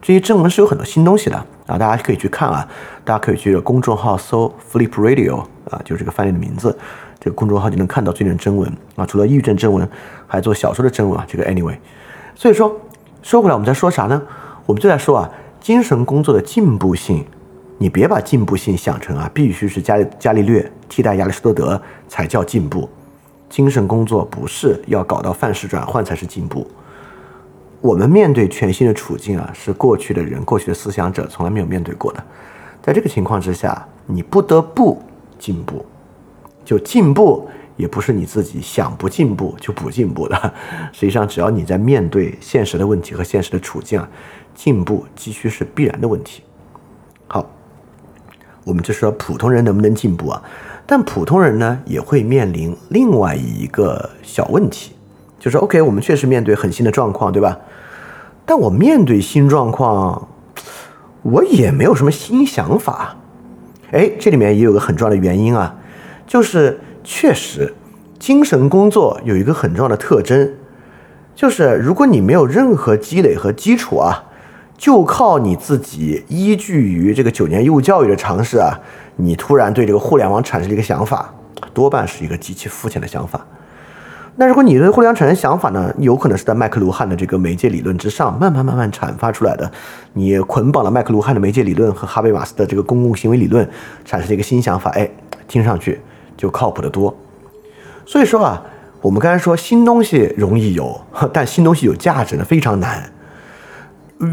Speaker 1: 这些征文是有很多新东西的啊，大家可以去看啊，大家可以去公众号搜 Flip Radio 啊，就是这个翻译的名字。公众号就能看到最近的征文啊，除了抑郁症征文，还做小说的征文啊。这个 anyway，所以说说回来，我们在说啥呢？我们就在说啊，精神工作的进步性，你别把进步性想成啊，必须是伽伽利略替代亚里士多德才叫进步。精神工作不是要搞到范式转换才是进步。我们面对全新的处境啊，是过去的人、过去的思想者从来没有面对过的。在这个情况之下，你不得不进步。就进步也不是你自己想不进步就不进步的，实际上只要你在面对现实的问题和现实的处境啊，进步急需是必然的问题。好，我们就说普通人能不能进步啊？但普通人呢也会面临另外一个小问题，就是 OK，我们确实面对很新的状况，对吧？但我面对新状况，我也没有什么新想法。哎，这里面也有个很重要的原因啊。就是确实，精神工作有一个很重要的特征，就是如果你没有任何积累和基础啊，就靠你自己依据于这个九年义务教育的常识啊，你突然对这个互联网产生了一个想法，多半是一个极其肤浅的想法。那如果你对互联网产生想法呢，有可能是在麦克卢汉的这个媒介理论之上，慢慢慢慢阐发出来的。你捆绑了麦克卢汉的媒介理论和哈贝马斯的这个公共行为理论，产生了一个新想法，哎，听上去。就靠谱的多，所以说啊，我们刚才说新东西容易有，但新东西有价值呢非常难。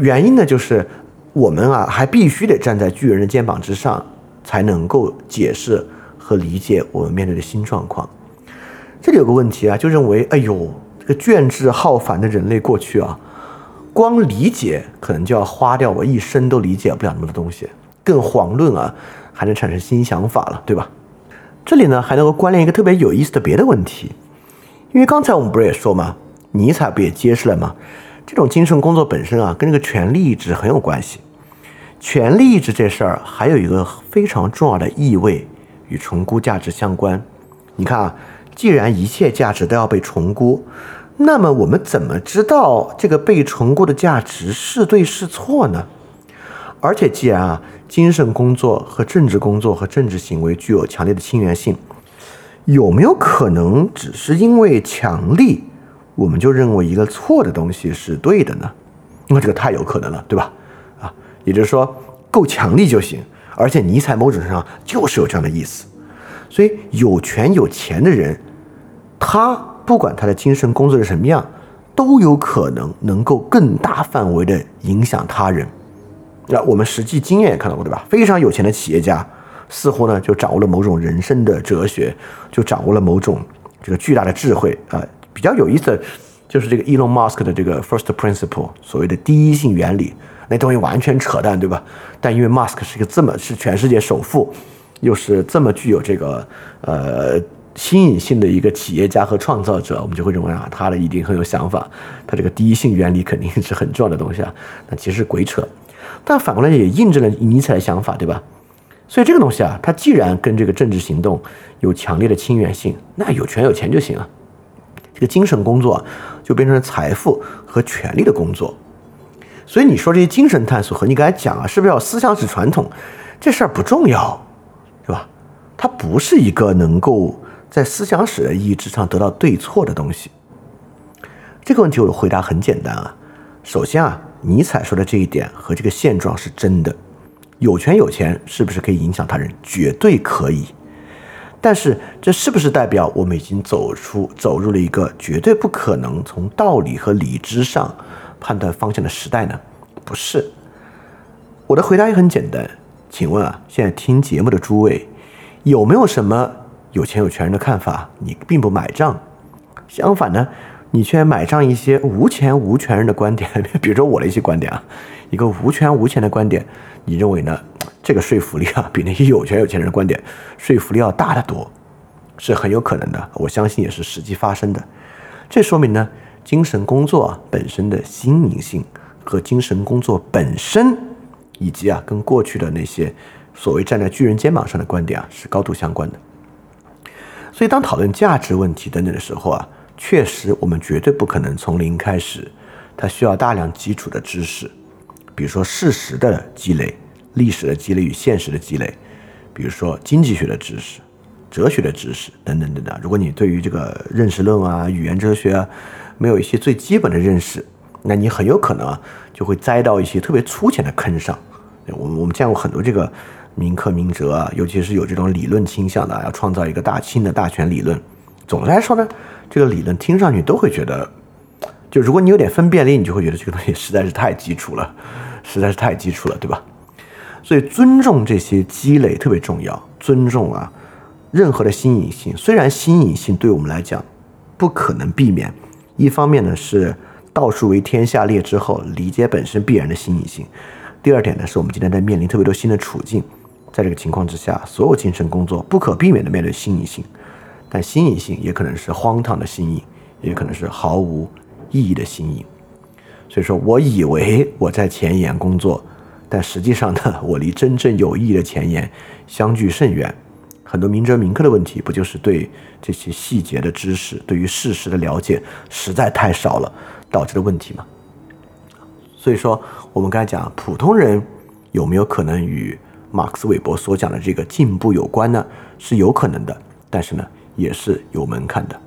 Speaker 1: 原因呢就是我们啊还必须得站在巨人的肩膀之上，才能够解释和理解我们面对的新状况。这里有个问题啊，就认为哎呦，这个卷帙浩繁的人类过去啊，光理解可能就要花掉我一生都理解不了那么多东西，更遑论啊还能产生新想法了，对吧？这里呢还能够关联一个特别有意思的别的问题，因为刚才我们不是也说吗？尼采不也揭示了吗？这种精神工作本身啊，跟这个权力意志很有关系。权力意志这事儿还有一个非常重要的意味与重估价值相关。你看啊，既然一切价值都要被重估，那么我们怎么知道这个被重估的价值是对是错呢？而且既然啊。精神工作和政治工作和政治行为具有强烈的亲缘性，有没有可能只是因为强力，我们就认为一个错的东西是对的呢？那这个太有可能了，对吧？啊，也就是说够强力就行。而且尼采某种程度上就是有这样的意思。所以有权有钱的人，他不管他的精神工作是什么样，都有可能能够更大范围的影响他人。那我们实际经验也看到过，对吧？非常有钱的企业家，似乎呢就掌握了某种人生的哲学，就掌握了某种这个巨大的智慧啊。比较有意思的就是这个 Elon Musk 的这个 First Principle，所谓的第一性原理，那东西完全扯淡，对吧？但因为 Musk 是一个这么是全世界首富，又是这么具有这个呃。新颖性的一个企业家和创造者，我们就会认为啊，他的一定很有想法，他这个第一性原理肯定是很重要的东西啊。那其实鬼扯，但反过来也印证了尼采的想法，对吧？所以这个东西啊，它既然跟这个政治行动有强烈的亲缘性，那有权有钱就行了。这个精神工作就变成了财富和权力的工作。所以你说这些精神探索和你刚才讲啊，是不是要思想史传统？这事儿不重要，对吧？它不是一个能够。在思想史的意义之上得到对错的东西，这个问题我回答很简单啊。首先啊，尼采说的这一点和这个现状是真的，有权有钱是不是可以影响他人？绝对可以。但是这是不是代表我们已经走出走入了一个绝对不可能从道理和理智上判断方向的时代呢？不是。我的回答也很简单，请问啊，现在听节目的诸位有没有什么？有钱有权人的看法，你并不买账；相反呢，你却买账一些无钱无权人的观点，比如说我的一些观点啊，一个无权无钱的观点，你认为呢？这个说服力啊，比那些有权有钱人的观点说服力要大得多，是很有可能的。我相信也是实际发生的。这说明呢，精神工作啊本身的新颖性和精神工作本身，以及啊，跟过去的那些所谓站在巨人肩膀上的观点啊，是高度相关的。所以，当讨论价值问题等等的时候啊，确实我们绝对不可能从零开始，它需要大量基础的知识，比如说事实的积累、历史的积累与现实的积累，比如说经济学的知识、哲学的知识等等等等。如果你对于这个认识论啊、语言哲学啊，没有一些最基本的认识，那你很有可能啊，就会栽到一些特别粗浅的坑上。我们我们见过很多这个。名刻名哲啊，尤其是有这种理论倾向的，要创造一个大清的大权理论。总的来说呢，这个理论听上去都会觉得，就如果你有点分辨力，你就会觉得这个东西实在是太基础了，实在是太基础了，对吧？所以尊重这些积累特别重要。尊重啊，任何的新颖性，虽然新颖性对我们来讲不可能避免，一方面呢是道术为天下裂之后理解本身必然的新颖性，第二点呢是我们今天在面临特别多新的处境。在这个情况之下，所有精神工作不可避免的面对新颖性，但新颖性也可能是荒唐的新颖，也可能是毫无意义的新颖。所以说我以为我在前沿工作，但实际上呢，我离真正有意义的前沿相距甚远。很多明哲明刻的问题，不就是对这些细节的知识、对于事实的了解实在太少了导致的问题吗？所以说，我们刚才讲普通人有没有可能与？马克思韦伯所讲的这个进步有关呢，是有可能的，但是呢，也是有门槛的。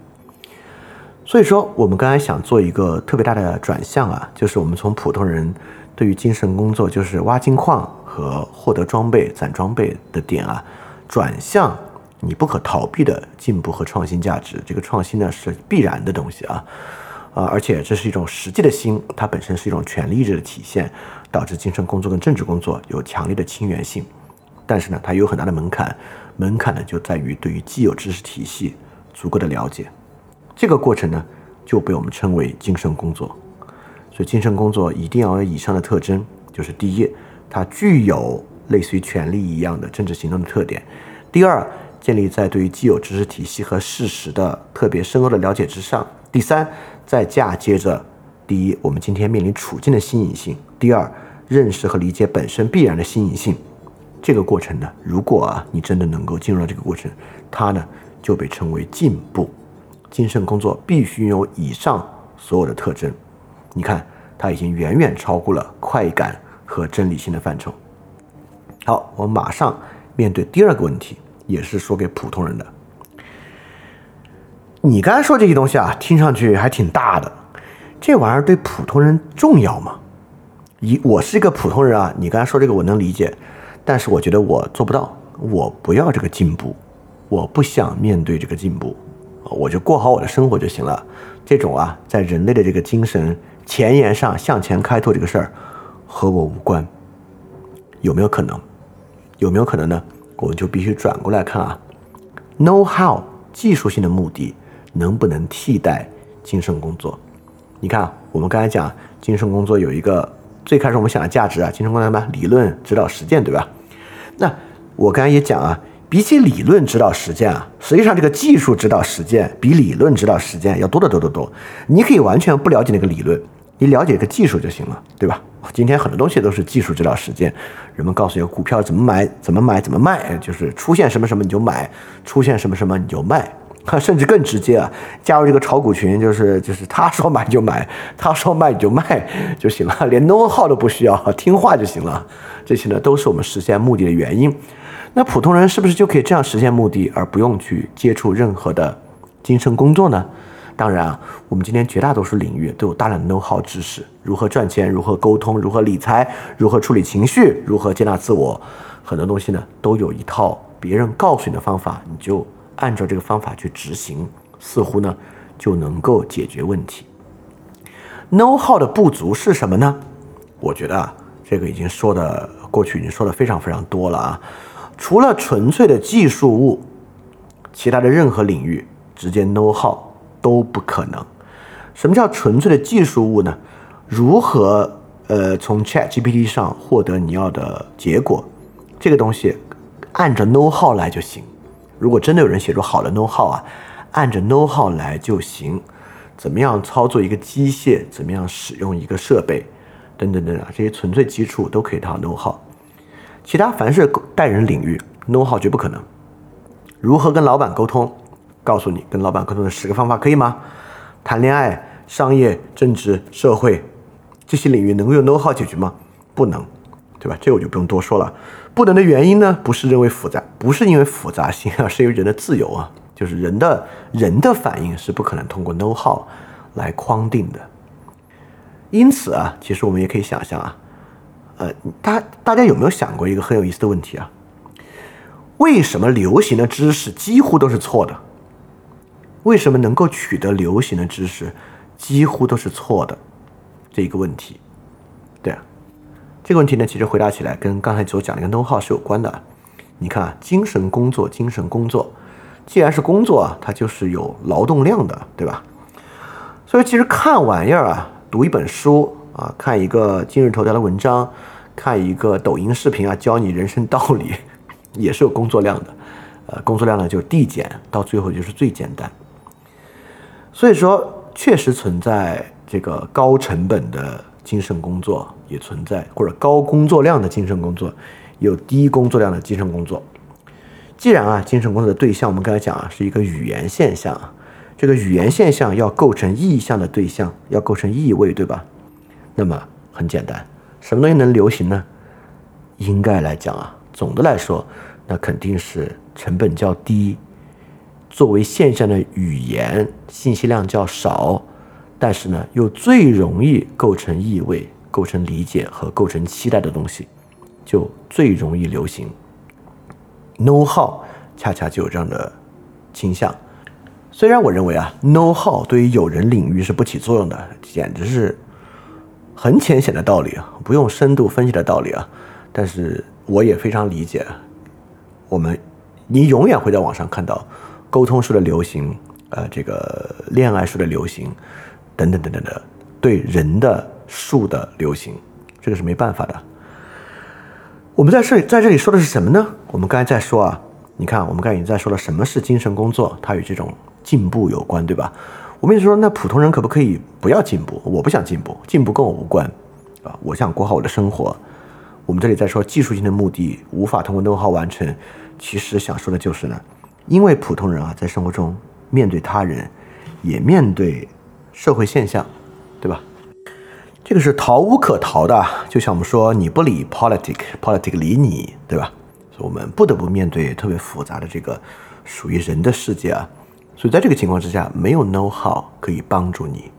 Speaker 1: 所以说，我们刚才想做一个特别大的转向啊，就是我们从普通人对于精神工作，就是挖金矿和获得装备、攒装备的点啊，转向你不可逃避的进步和创新价值。这个创新呢，是必然的东西啊，啊，而且这是一种实际的心，它本身是一种权力意志的体现，导致精神工作跟政治工作有强烈的亲缘性。但是呢，它有很大的门槛，门槛呢就在于对于既有知识体系足够的了解，这个过程呢就被我们称为精神工作。所以精神工作一定要有以上的特征，就是第一，它具有类似于权力一样的政治行动的特点；第二，建立在对于既有知识体系和事实的特别深厚的了解之上；第三，再嫁接着第一，我们今天面临处境的新颖性；第二，认识和理解本身必然的新颖性。这个过程呢，如果啊你真的能够进入到这个过程，它呢就被称为进步。精神工作必须有以上所有的特征。你看，它已经远远超过了快感和真理性的范畴。好，我们马上面对第二个问题，也是说给普通人的。你刚才说这些东西啊，听上去还挺大的，这玩意儿对普通人重要吗？一，我是一个普通人啊，你刚才说这个我能理解。但是我觉得我做不到，我不要这个进步，我不想面对这个进步，我就过好我的生活就行了。这种啊，在人类的这个精神前沿上向前开拓这个事儿，和我无关。有没有可能？有没有可能呢？我们就必须转过来看啊，know how 技术性的目的能不能替代精神工作？你看，我们刚才讲精神工作有一个最开始我们想的价值啊，精神工作什么理论指导实践，对吧？那我刚才也讲啊，比起理论指导实践啊，实际上这个技术指导实践比理论指导实践要多得多得多。你可以完全不了解那个理论，你了解一个技术就行了，对吧？今天很多东西都是技术指导实践，人们告诉你股票怎么买、怎么买、怎么卖，就是出现什么什么你就买，出现什么什么你就卖，甚至更直接啊，加入这个炒股群，就是就是他说买就买，他说卖你就卖就行了，连 know how 都不需要，听话就行了。这些呢都是我们实现目的的原因。那普通人是不是就可以这样实现目的，而不用去接触任何的精神工作呢？当然啊，我们今天绝大多数领域都有大量的 know how 知识，如何赚钱，如何沟通，如何理财，如何处理情绪，如何接纳自我，很多东西呢都有一套别人告诉你的方法，你就按照这个方法去执行，似乎呢就能够解决问题。know how 的不足是什么呢？我觉得啊，这个已经说的过去已经说的非常非常多了啊，除了纯粹的技术物，其他的任何领域直接 know how。都不可能。什么叫纯粹的技术物呢？如何呃从 Chat GPT 上获得你要的结果？这个东西按着 know how 来就行。如果真的有人写出好的 know how 啊，按着 know how 来就行。怎么样操作一个机械？怎么样使用一个设备？等等等等，这些纯粹基础都可以套 know how。其他凡是带人领域 know how 绝不可能。如何跟老板沟通？告诉你跟老板沟通的十个方法可以吗？谈恋爱、商业、政治、社会这些领域能够用 know how 解决吗？不能，对吧？这我就不用多说了。不能的原因呢，不是认为复杂，不是因为复杂性啊，是因为人的自由啊，就是人的人的反应是不可能通过 know how 来框定的。因此啊，其实我们也可以想象啊，呃，大大家有没有想过一个很有意思的问题啊？为什么流行的知识几乎都是错的？为什么能够取得流行的知识，几乎都是错的？这一个问题，这个问题呢，其实回答起来跟刚才所讲的一个 know how 是有关的。你看啊，精神工作，精神工作，既然是工作啊，它就是有劳动量的，对吧？所以其实看玩意儿啊，读一本书啊，看一个今日头条的文章，看一个抖音视频啊，教你人生道理，也是有工作量的。呃，工作量呢就递减，到最后就是最简单。所以说，确实存在这个高成本的精神工作，也存在或者高工作量的精神工作，有低工作量的精神工作。既然啊，精神工作的对象我们刚才讲啊是一个语言现象，这个语言现象要构成意象的对象，要构成意味，对吧？那么很简单，什么东西能流行呢？应该来讲啊，总的来说，那肯定是成本较低。作为现象的语言信息量较少，但是呢又最容易构成意味、构成理解和构成期待的东西，就最容易流行。know how 恰恰就有这样的倾向。虽然我认为啊，know how 对于有人领域是不起作用的，简直是很浅显的道理啊，不用深度分析的道理啊。但是我也非常理解，我们你永远会在网上看到。沟通术的流行，呃，这个恋爱术的流行，等等等等的，对人的术的流行，这个是没办法的。我们在这里在这里说的是什么呢？我们刚才在说啊，你看，我们刚才已经在说了什么是精神工作，它与这种进步有关，对吧？我们也说，那普通人可不可以不要进步？我不想进步，进步跟我无关啊，我想过好我的生活。我们这里在说技术性的目的无法通过 know how 完成，其实想说的就是呢。因为普通人啊，在生活中面对他人，也面对社会现象，对吧？这个是逃无可逃的。就像我们说，你不理 politic，politic 理你，对吧？所以我们不得不面对特别复杂的这个属于人的世界啊。所以在这个情况之下，没有 know how 可以帮助你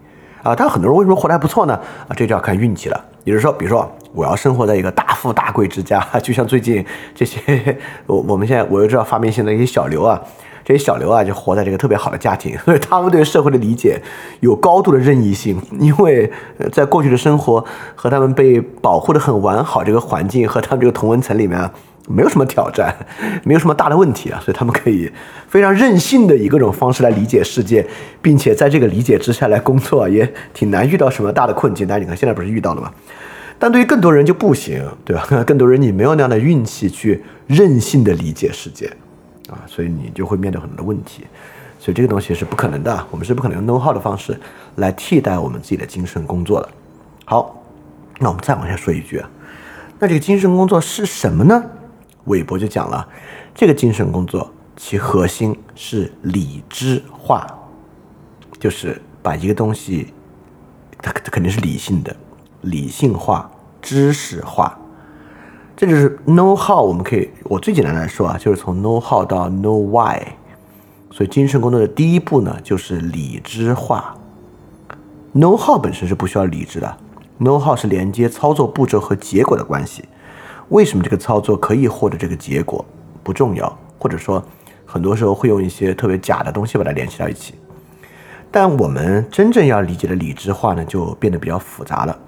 Speaker 1: 啊。但很多人为什么活得还不错呢？啊，这就要看运气了。也就是说，比如说。我要生活在一个大富大贵之家，就像最近这些，我我们现在我又知道发明现在一些小刘啊，这些小刘啊，就活在这个特别好的家庭，所以他们对社会的理解有高度的任意性，因为在过去的生活和他们被保护的很完好这个环境和他们这个同温层里面啊，没有什么挑战，没有什么大的问题啊，所以他们可以非常任性的以各种方式来理解世界，并且在这个理解之下来工作，也挺难遇到什么大的困境。但你看现在不是遇到了吗？但对于更多人就不行，对吧？更多人你没有那样的运气去任性的理解世界。啊，所以你就会面对很多的问题，所以这个东西是不可能的，我们是不可能用 know how 的方式来替代我们自己的精神工作的。好，那我们再往下说一句，那这个精神工作是什么呢？韦伯就讲了，这个精神工作其核心是理知化，就是把一个东西，它它肯定是理性的，理性化、知识化。这就是 know how，我们可以我最简单来说啊，就是从 know how 到 know why。所以精神工作的第一步呢，就是理知化。know how 本身是不需要理智的，know how 是连接操作步骤和结果的关系。为什么这个操作可以获得这个结果不重要，或者说很多时候会用一些特别假的东西把它联系到一起。但我们真正要理解的理智化呢，就变得比较复杂了。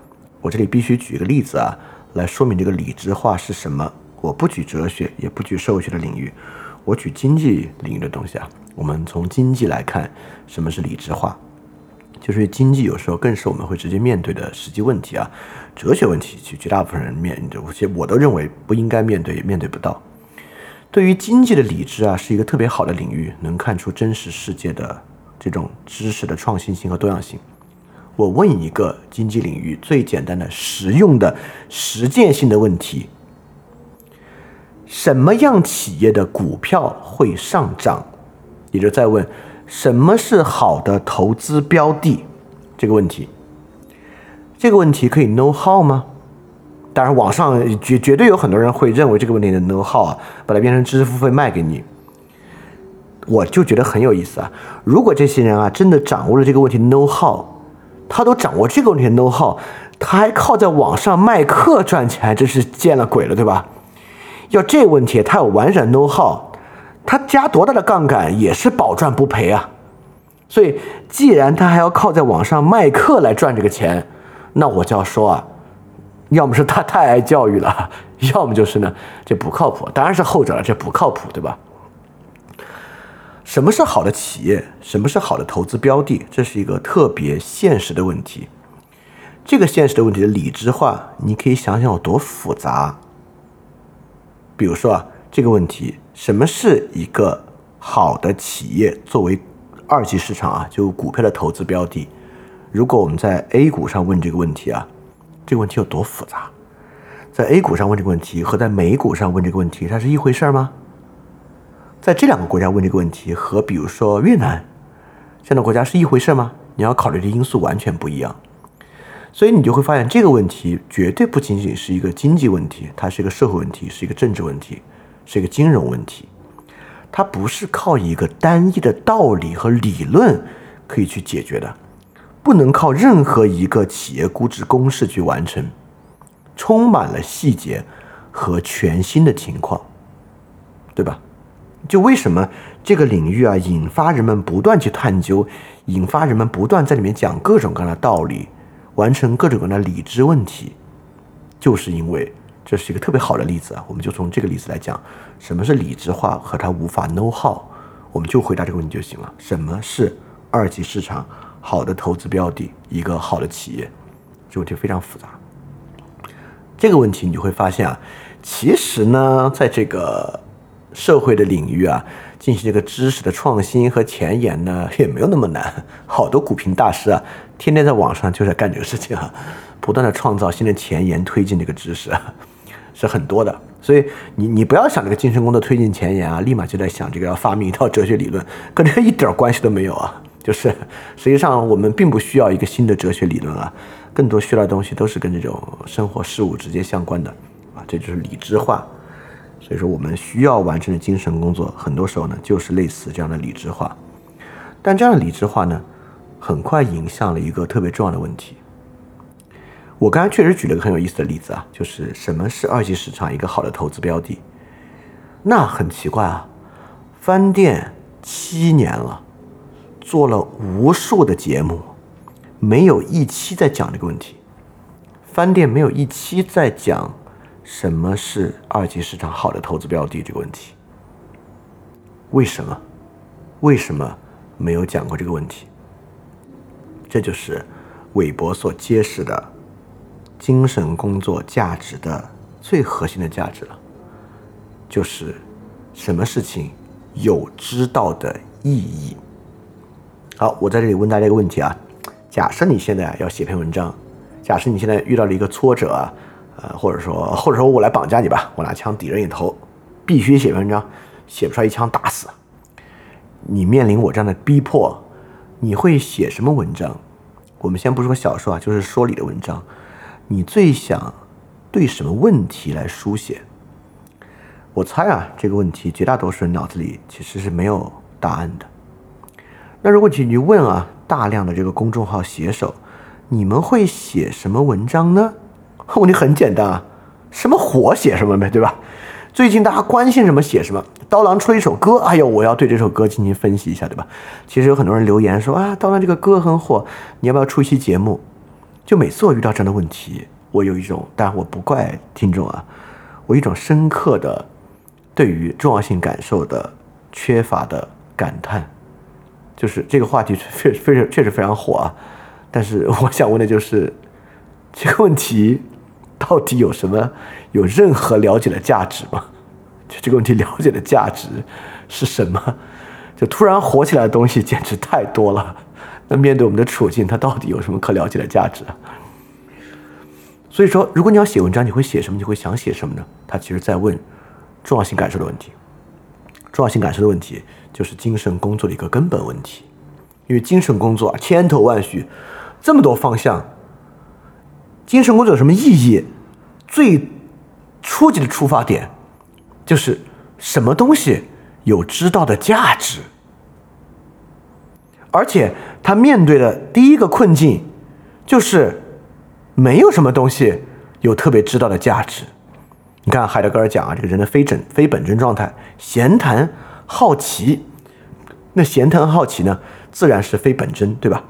Speaker 1: 我这里必须举一个例子啊。来说明这个理智化是什么？我不举哲学，也不举社会学的领域，我举经济领域的东西啊。我们从经济来看，什么是理智化？就是经济有时候更是我们会直接面对的实际问题啊。哲学问题，其实绝大部分人面对，我我都认为不应该面对，也面对不到。对于经济的理智啊，是一个特别好的领域，能看出真实世界的这种知识的创新性和多样性。我问一个经济领域最简单的、实用的、实践性的问题：什么样企业的股票会上涨？也就在问什么是好的投资标的这个问题。这个问题可以 know how 吗？当然，网上绝绝对有很多人会认为这个问题的 know how 啊，把它变成知识付费卖给你。我就觉得很有意思啊！如果这些人啊真的掌握了这个问题 know how。他都掌握这个问题的 know how，他还靠在网上卖课赚钱，真是见了鬼了，对吧？要这问题，他有完整 know how，他加多大的杠杆也是保赚不赔啊。所以，既然他还要靠在网上卖课来赚这个钱，那我就要说啊，要么是他太爱教育了，要么就是呢这不靠谱。当然是后者了，这不靠谱，对吧？什么是好的企业？什么是好的投资标的？这是一个特别现实的问题。这个现实的问题的理智化，你可以想想有多复杂。比如说啊，这个问题，什么是一个好的企业作为二级市场啊，就股票的投资标的？如果我们在 A 股上问这个问题啊，这个问题有多复杂？在 A 股上问这个问题和在美股上问这个问题，它是一回事吗？在这两个国家问这个问题，和比如说越南这样的国家是一回事吗？你要考虑的因素完全不一样，所以你就会发现这个问题绝对不仅仅是一个经济问题，它是一个社会问题，是一个政治问题，是一个金融问题。它不是靠一个单一的道理和理论可以去解决的，不能靠任何一个企业估值公式去完成，充满了细节和全新的情况，对吧？就为什么这个领域啊，引发人们不断去探究，引发人们不断在里面讲各种各样的道理，完成各种各样的理智问题，就是因为这是一个特别好的例子啊。我们就从这个例子来讲，什么是理智化和它无法 know how，我们就回答这个问题就行了。什么是二级市场好的投资标的，一个好的企业？这个问题非常复杂。这个问题你就会发现啊，其实呢，在这个。社会的领域啊，进行这个知识的创新和前沿呢，也没有那么难。好多股评大师啊，天天在网上就在干这个事情啊，不断的创造新的前沿，推进这个知识，是很多的。所以你你不要想这个精神工作推进前沿啊，立马就在想这个要发明一套哲学理论，跟这个一点关系都没有啊。就是实际上我们并不需要一个新的哲学理论啊，更多需要的东西都是跟这种生活事物直接相关的啊，这就是理智化。所以说，我们需要完成的精神工作，很多时候呢，就是类似这样的理智化。但这样的理智化呢，很快引向了一个特别重要的问题。我刚才确实举了个很有意思的例子啊，就是什么是二级市场一个好的投资标的？那很奇怪啊，翻店、七年了，做了无数的节目，没有一期在讲这个问题。翻店没有一期在讲什么是二级市场好的投资标的这个问题。为什么？为什么没有讲过这个问题？这就是韦伯所揭示的精神工作价值的最核心的价值了，就是什么事情有知道的意义。好，我在这里问大家一个问题啊：假设你现在要写篇文章，假设你现在遇到了一个挫折啊，呃，或者说或者说我来绑架你吧，我拿枪抵着你头，必须写文章，写不出来一枪打死。你面临我这样的逼迫，你会写什么文章？我们先不说小说啊，就是说理的文章，你最想对什么问题来书写？我猜啊，这个问题绝大多数人脑子里其实是没有答案的。那如果你问啊，大量的这个公众号写手，你们会写什么文章呢？问题很简单啊，什么火写什么呗，对吧？最近大家关心什么写什么。刀郎出了一首歌，哎呦，我要对这首歌进行分析一下，对吧？其实有很多人留言说啊，刀郎这个歌很火，你要不要出一期节目？就每次我遇到这样的问题，我有一种，当然我不怪听众啊，我一种深刻的对于重要性感受的缺乏的感叹，就是这个话题确确实确实非常火啊，但是我想问的就是这个问题。到底有什么有任何了解的价值吗？就这个问题了解的价值是什么？就突然火起来的东西简直太多了。那面对我们的处境，它到底有什么可了解的价值？所以说，如果你要写文章，你会写什么？你会想写什么呢？他其实在问重要性感受的问题。重要性感受的问题就是精神工作的一个根本问题。因为精神工作，千头万绪，这么多方向。精神工作有什么意义？最初级的出发点就是什么东西有知道的价值，而且他面对的第一个困境就是没有什么东西有特别知道的价值。你看海德格尔讲啊，这个人的非整非本真状态，闲谈好奇，那闲谈好奇呢，自然是非本真，对吧？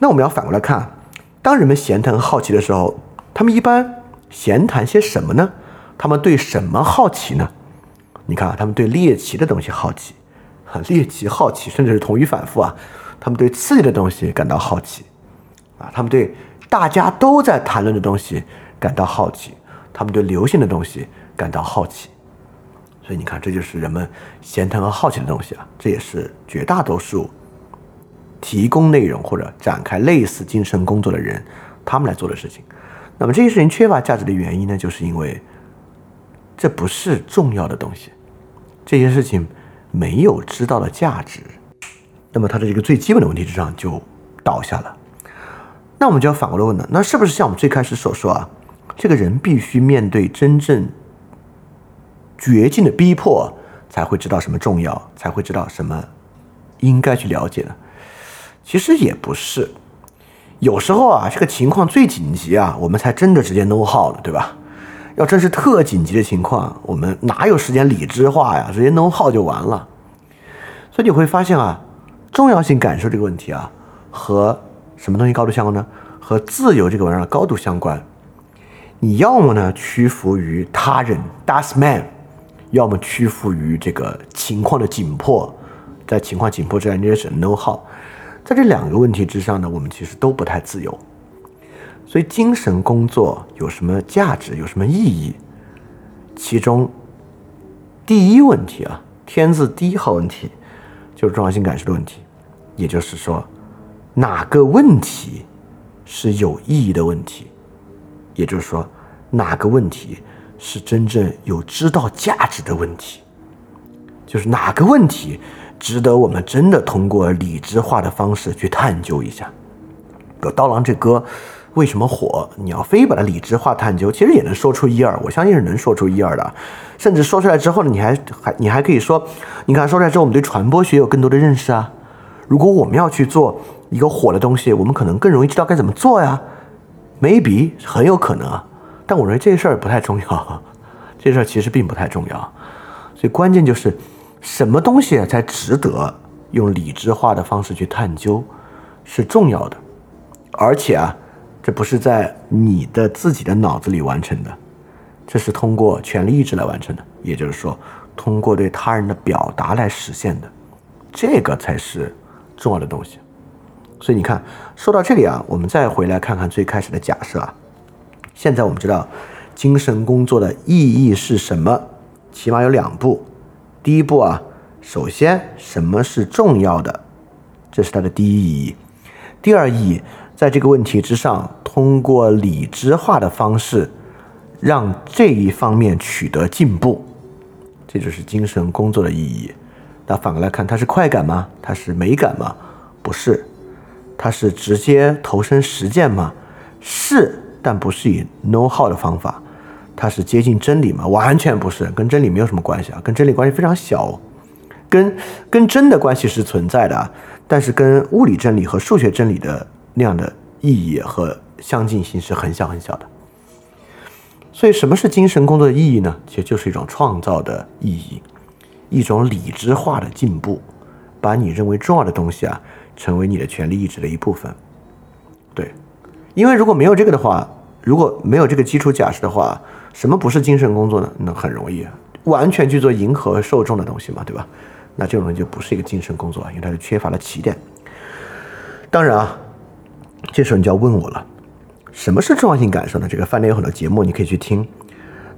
Speaker 1: 那我们要反过来看。当人们闲谈和好奇的时候，他们一般闲谈些什么呢？他们对什么好奇呢？你看啊，他们对猎奇的东西好奇，啊，猎奇好奇，甚至是同语反复啊。他们对刺激的东西感到好奇，啊，他们对大家都在谈论的东西感到好奇，他们对流行的东西感到好奇。所以你看，这就是人们闲谈和好奇的东西啊，这也是绝大多数。提供内容或者展开类似精神工作的人，他们来做的事情。那么这些事情缺乏价值的原因呢？就是因为这不是重要的东西，这些事情没有知道的价值。那么它的这个最基本的问题之上就倒下了。那我们就要反过来问了：那是不是像我们最开始所说啊？这个人必须面对真正绝境的逼迫，才会知道什么重要，才会知道什么应该去了解呢？其实也不是，有时候啊，这个情况最紧急啊，我们才真的直接 no how 了，对吧？要真是特紧急的情况，我们哪有时间理智化呀？直接 no how 就完了。所以你会发现啊，重要性感受这个问题啊，和什么东西高度相关呢？和自由这个玩意儿高度相关。你要么呢屈服于他人，does man，要么屈服于这个情况的紧迫，在情况紧迫之下，你也只能 no how。在这两个问题之上呢，我们其实都不太自由。所以，精神工作有什么价值，有什么意义？其中第一问题啊，天字第一号问题就是重要性感受的问题。也就是说，哪个问题是有意义的问题？也就是说，哪个问题是真正有知道价值的问题？就是哪个问题？值得我们真的通过理智化的方式去探究一下。有刀郎这歌为什么火？你要非把它理智化探究，其实也能说出一二。我相信是能说出一二的。甚至说出来之后呢，你还还你还可以说，你看说出来之后，我们对传播学有更多的认识啊。如果我们要去做一个火的东西，我们可能更容易知道该怎么做呀。Maybe 很有可能啊，但我认为这事儿不太重要。这事儿其实并不太重要。所以关键就是。什么东西才值得用理智化的方式去探究，是重要的。而且啊，这不是在你的自己的脑子里完成的，这是通过权力意志来完成的，也就是说，通过对他人的表达来实现的，这个才是重要的东西。所以你看，说到这里啊，我们再回来看看最开始的假设啊。现在我们知道，精神工作的意义是什么？起码有两步。第一步啊，首先什么是重要的？这是它的第一意义。第二意义，在这个问题之上，通过理智化的方式，让这一方面取得进步，这就是精神工作的意义。那反过来看，它是快感吗？它是美感吗？不是。它是直接投身实践吗？是，但不是以 know how 的方法。它是接近真理吗？完全不是，跟真理没有什么关系啊，跟真理关系非常小。跟跟真的关系是存在的，但是跟物理真理和数学真理的那样的意义和相近性是很小很小的。所以，什么是精神工作的意义呢？其实就是一种创造的意义，一种理智化的进步，把你认为重要的东西啊。成为你的权利意志的一部分，对，因为如果没有这个的话，如果没有这个基础假设的话，什么不是精神工作呢？那很容易完全去做迎合受众的东西嘛，对吧？那这种人就不是一个精神工作，因为他是缺乏了起点。当然啊，这时候你就要问我了，什么是重要性感受呢？这个饭店有很多节目，你可以去听。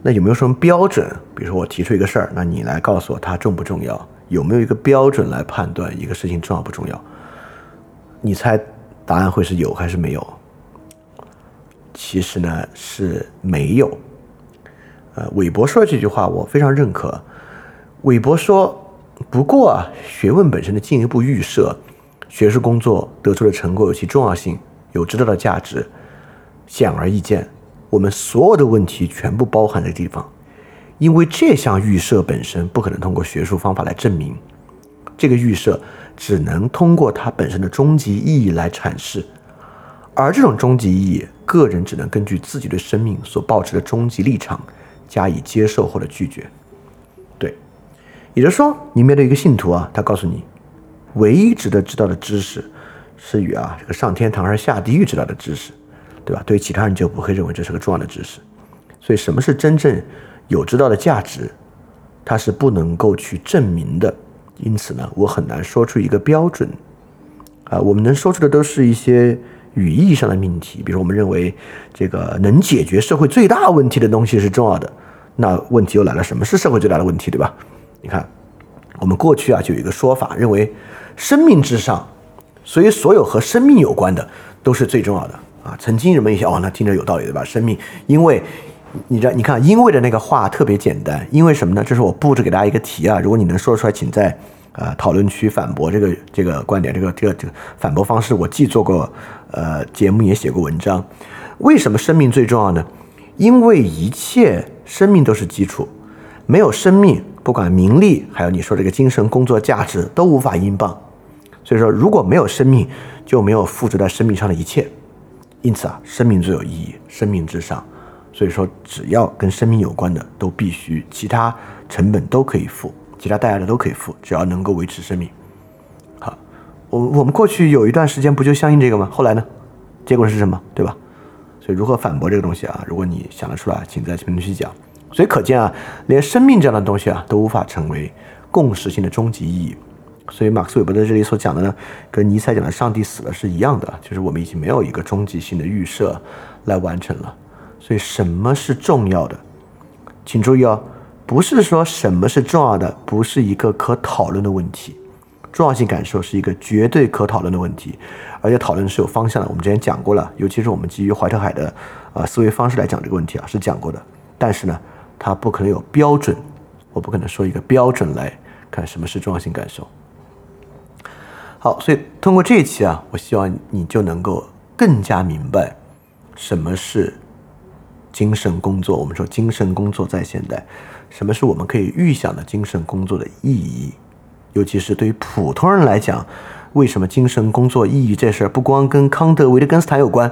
Speaker 1: 那有没有什么标准？比如说我提出一个事儿，那你来告诉我它重不重要？有没有一个标准来判断一个事情重要不重要？你猜答案会是有还是没有？其实呢是没有。呃，韦伯说的这句话我非常认可。韦伯说：“不过啊，学问本身的进一步预设，学术工作得出的成果有其重要性，有知道的价值，显而易见。我们所有的问题全部包含在地方，因为这项预设本身不可能通过学术方法来证明。这个预设。”只能通过它本身的终极意义来阐释，而这种终极意义，个人只能根据自己对生命所抱持的终极立场加以接受或者拒绝。对，也就是说，你面对一个信徒啊，他告诉你，唯一值得知道的知识是与啊这个上天堂还是下地狱知道的知识，对吧？对于其他人就不会认为这是个重要的知识。所以，什么是真正有知道的价值？它是不能够去证明的。因此呢，我很难说出一个标准，啊，我们能说出的都是一些语义上的命题，比如我们认为这个能解决社会最大问题的东西是重要的，那问题又来了，什么是社会最大的问题，对吧？你看，我们过去啊就有一个说法，认为生命至上，所以所有和生命有关的都是最重要的啊。曾经人们一想，哦，那听着有道理，对吧？生命，因为。你这你看，因为的那个话特别简单，因为什么呢？这是我布置给大家一个题啊，如果你能说出来，请在呃讨论区反驳这个这个观点，这个这个这个反驳方式，我既做过呃节目，也写过文章。为什么生命最重要呢？因为一切生命都是基础，没有生命，不管名利，还有你说这个精神工作价值，都无法英镑。所以说，如果没有生命，就没有附着在生命上的一切。因此啊，生命最有意义，生命至上。所以说，只要跟生命有关的，都必须其他成本都可以付，其他代价的都可以付，只要能够维持生命。好，我我们过去有一段时间不就相信这个吗？后来呢？结果是什么？对吧？所以如何反驳这个东西啊？如果你想得出来，请在评论区讲。所以可见啊，连生命这样的东西啊，都无法成为共识性的终极意义。所以马克思韦伯在这里所讲的呢，跟尼采讲的上帝死了是一样的，就是我们已经没有一个终极性的预设来完成了。所以，什么是重要的？请注意哦，不是说什么是重要的，不是一个可讨论的问题。重要性感受是一个绝对可讨论的问题，而且讨论是有方向的。我们之前讲过了，尤其是我们基于怀特海的呃思维方式来讲这个问题啊，是讲过的。但是呢，它不可能有标准，我不可能说一个标准来看什么是重要性感受。好，所以通过这一期啊，我希望你就能够更加明白什么是。精神工作，我们说精神工作在现代，什么是我们可以预想的精神工作的意义？尤其是对于普通人来讲，为什么精神工作意义这事儿不光跟康德、维特根斯坦有关，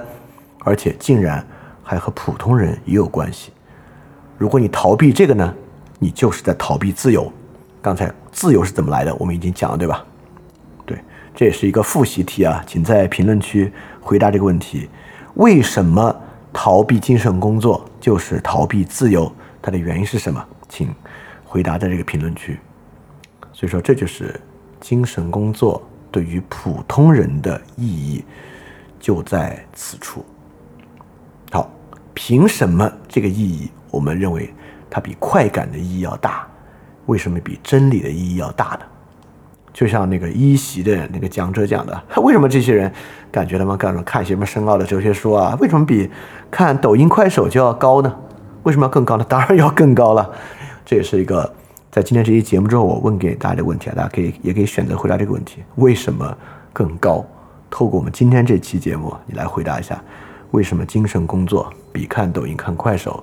Speaker 1: 而且竟然还和普通人也有关系？如果你逃避这个呢，你就是在逃避自由。刚才自由是怎么来的？我们已经讲了，对吧？对，这也是一个复习题啊，请在评论区回答这个问题：为什么逃避精神工作就是逃避自由？它的原因是什么？请回答在这个评论区。所以说，这就是精神工作对于普通人的意义，就在此处。好，凭什么这个意义？我们认为它比快感的意义要大。为什么比真理的意义要大呢？就像那个一席的那个讲者讲的，为什么这些人感觉他们干什么看什么深奥的哲学书啊？为什么比看抖音、快手就要高呢？为什么要更高呢？当然要更高了。这也是一个在今天这期节目之后我问给大家的问题啊，大家可以也可以选择回答这个问题：为什么更高？透过我们今天这期节目，你来回答一下，为什么精神工作比看抖音、看快手，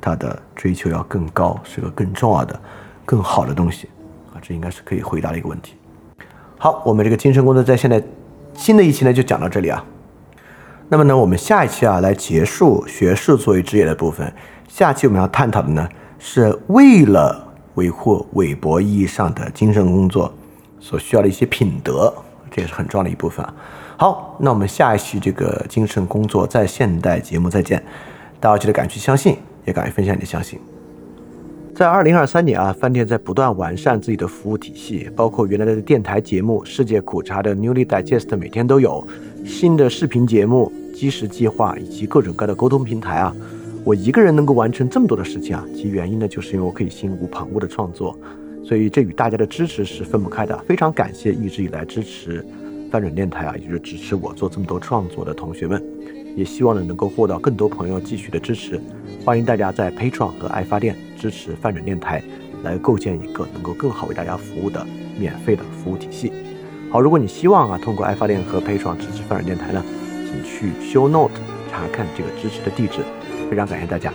Speaker 1: 它的追求要更高，是个更重要的、更好的东西啊？这应该是可以回答的一个问题。好，我们这个精神工作在现在新的一期呢就讲到这里啊。那么呢，我们下一期啊来结束学术作为职业的部分。下期我们要探讨的呢，是为了维护韦伯意义上的精神工作所需要的一些品德，这也是很重要的一部分。好，那我们下一期这个精神工作在现代节目再见，大家记得敢去相信，也敢于分享你的相信。在二零二三年啊，饭店在不断完善自己的服务体系，包括原来的电台节目《世界苦茶》的 Newly Digest 每天都有新的视频节目、基石计划以及各种各样的沟通平台啊。我一个人能够完成这么多的事情啊，其原因呢，就是因为我可以心无旁骛的创作，所以这与大家的支持是分不开的。非常感谢一直以来支持翻转电台啊，也就是支持我做这么多创作的同学们，也希望呢能够获得更多朋友继续的支持。欢迎大家在 Patreon 和爱发电支持翻转电台，来构建一个能够更好为大家服务的免费的服务体系。好，如果你希望啊通过爱发电和 Patreon 支持翻转电台呢，请去 Show Note 查看这个支持的地址。非常感谢大家。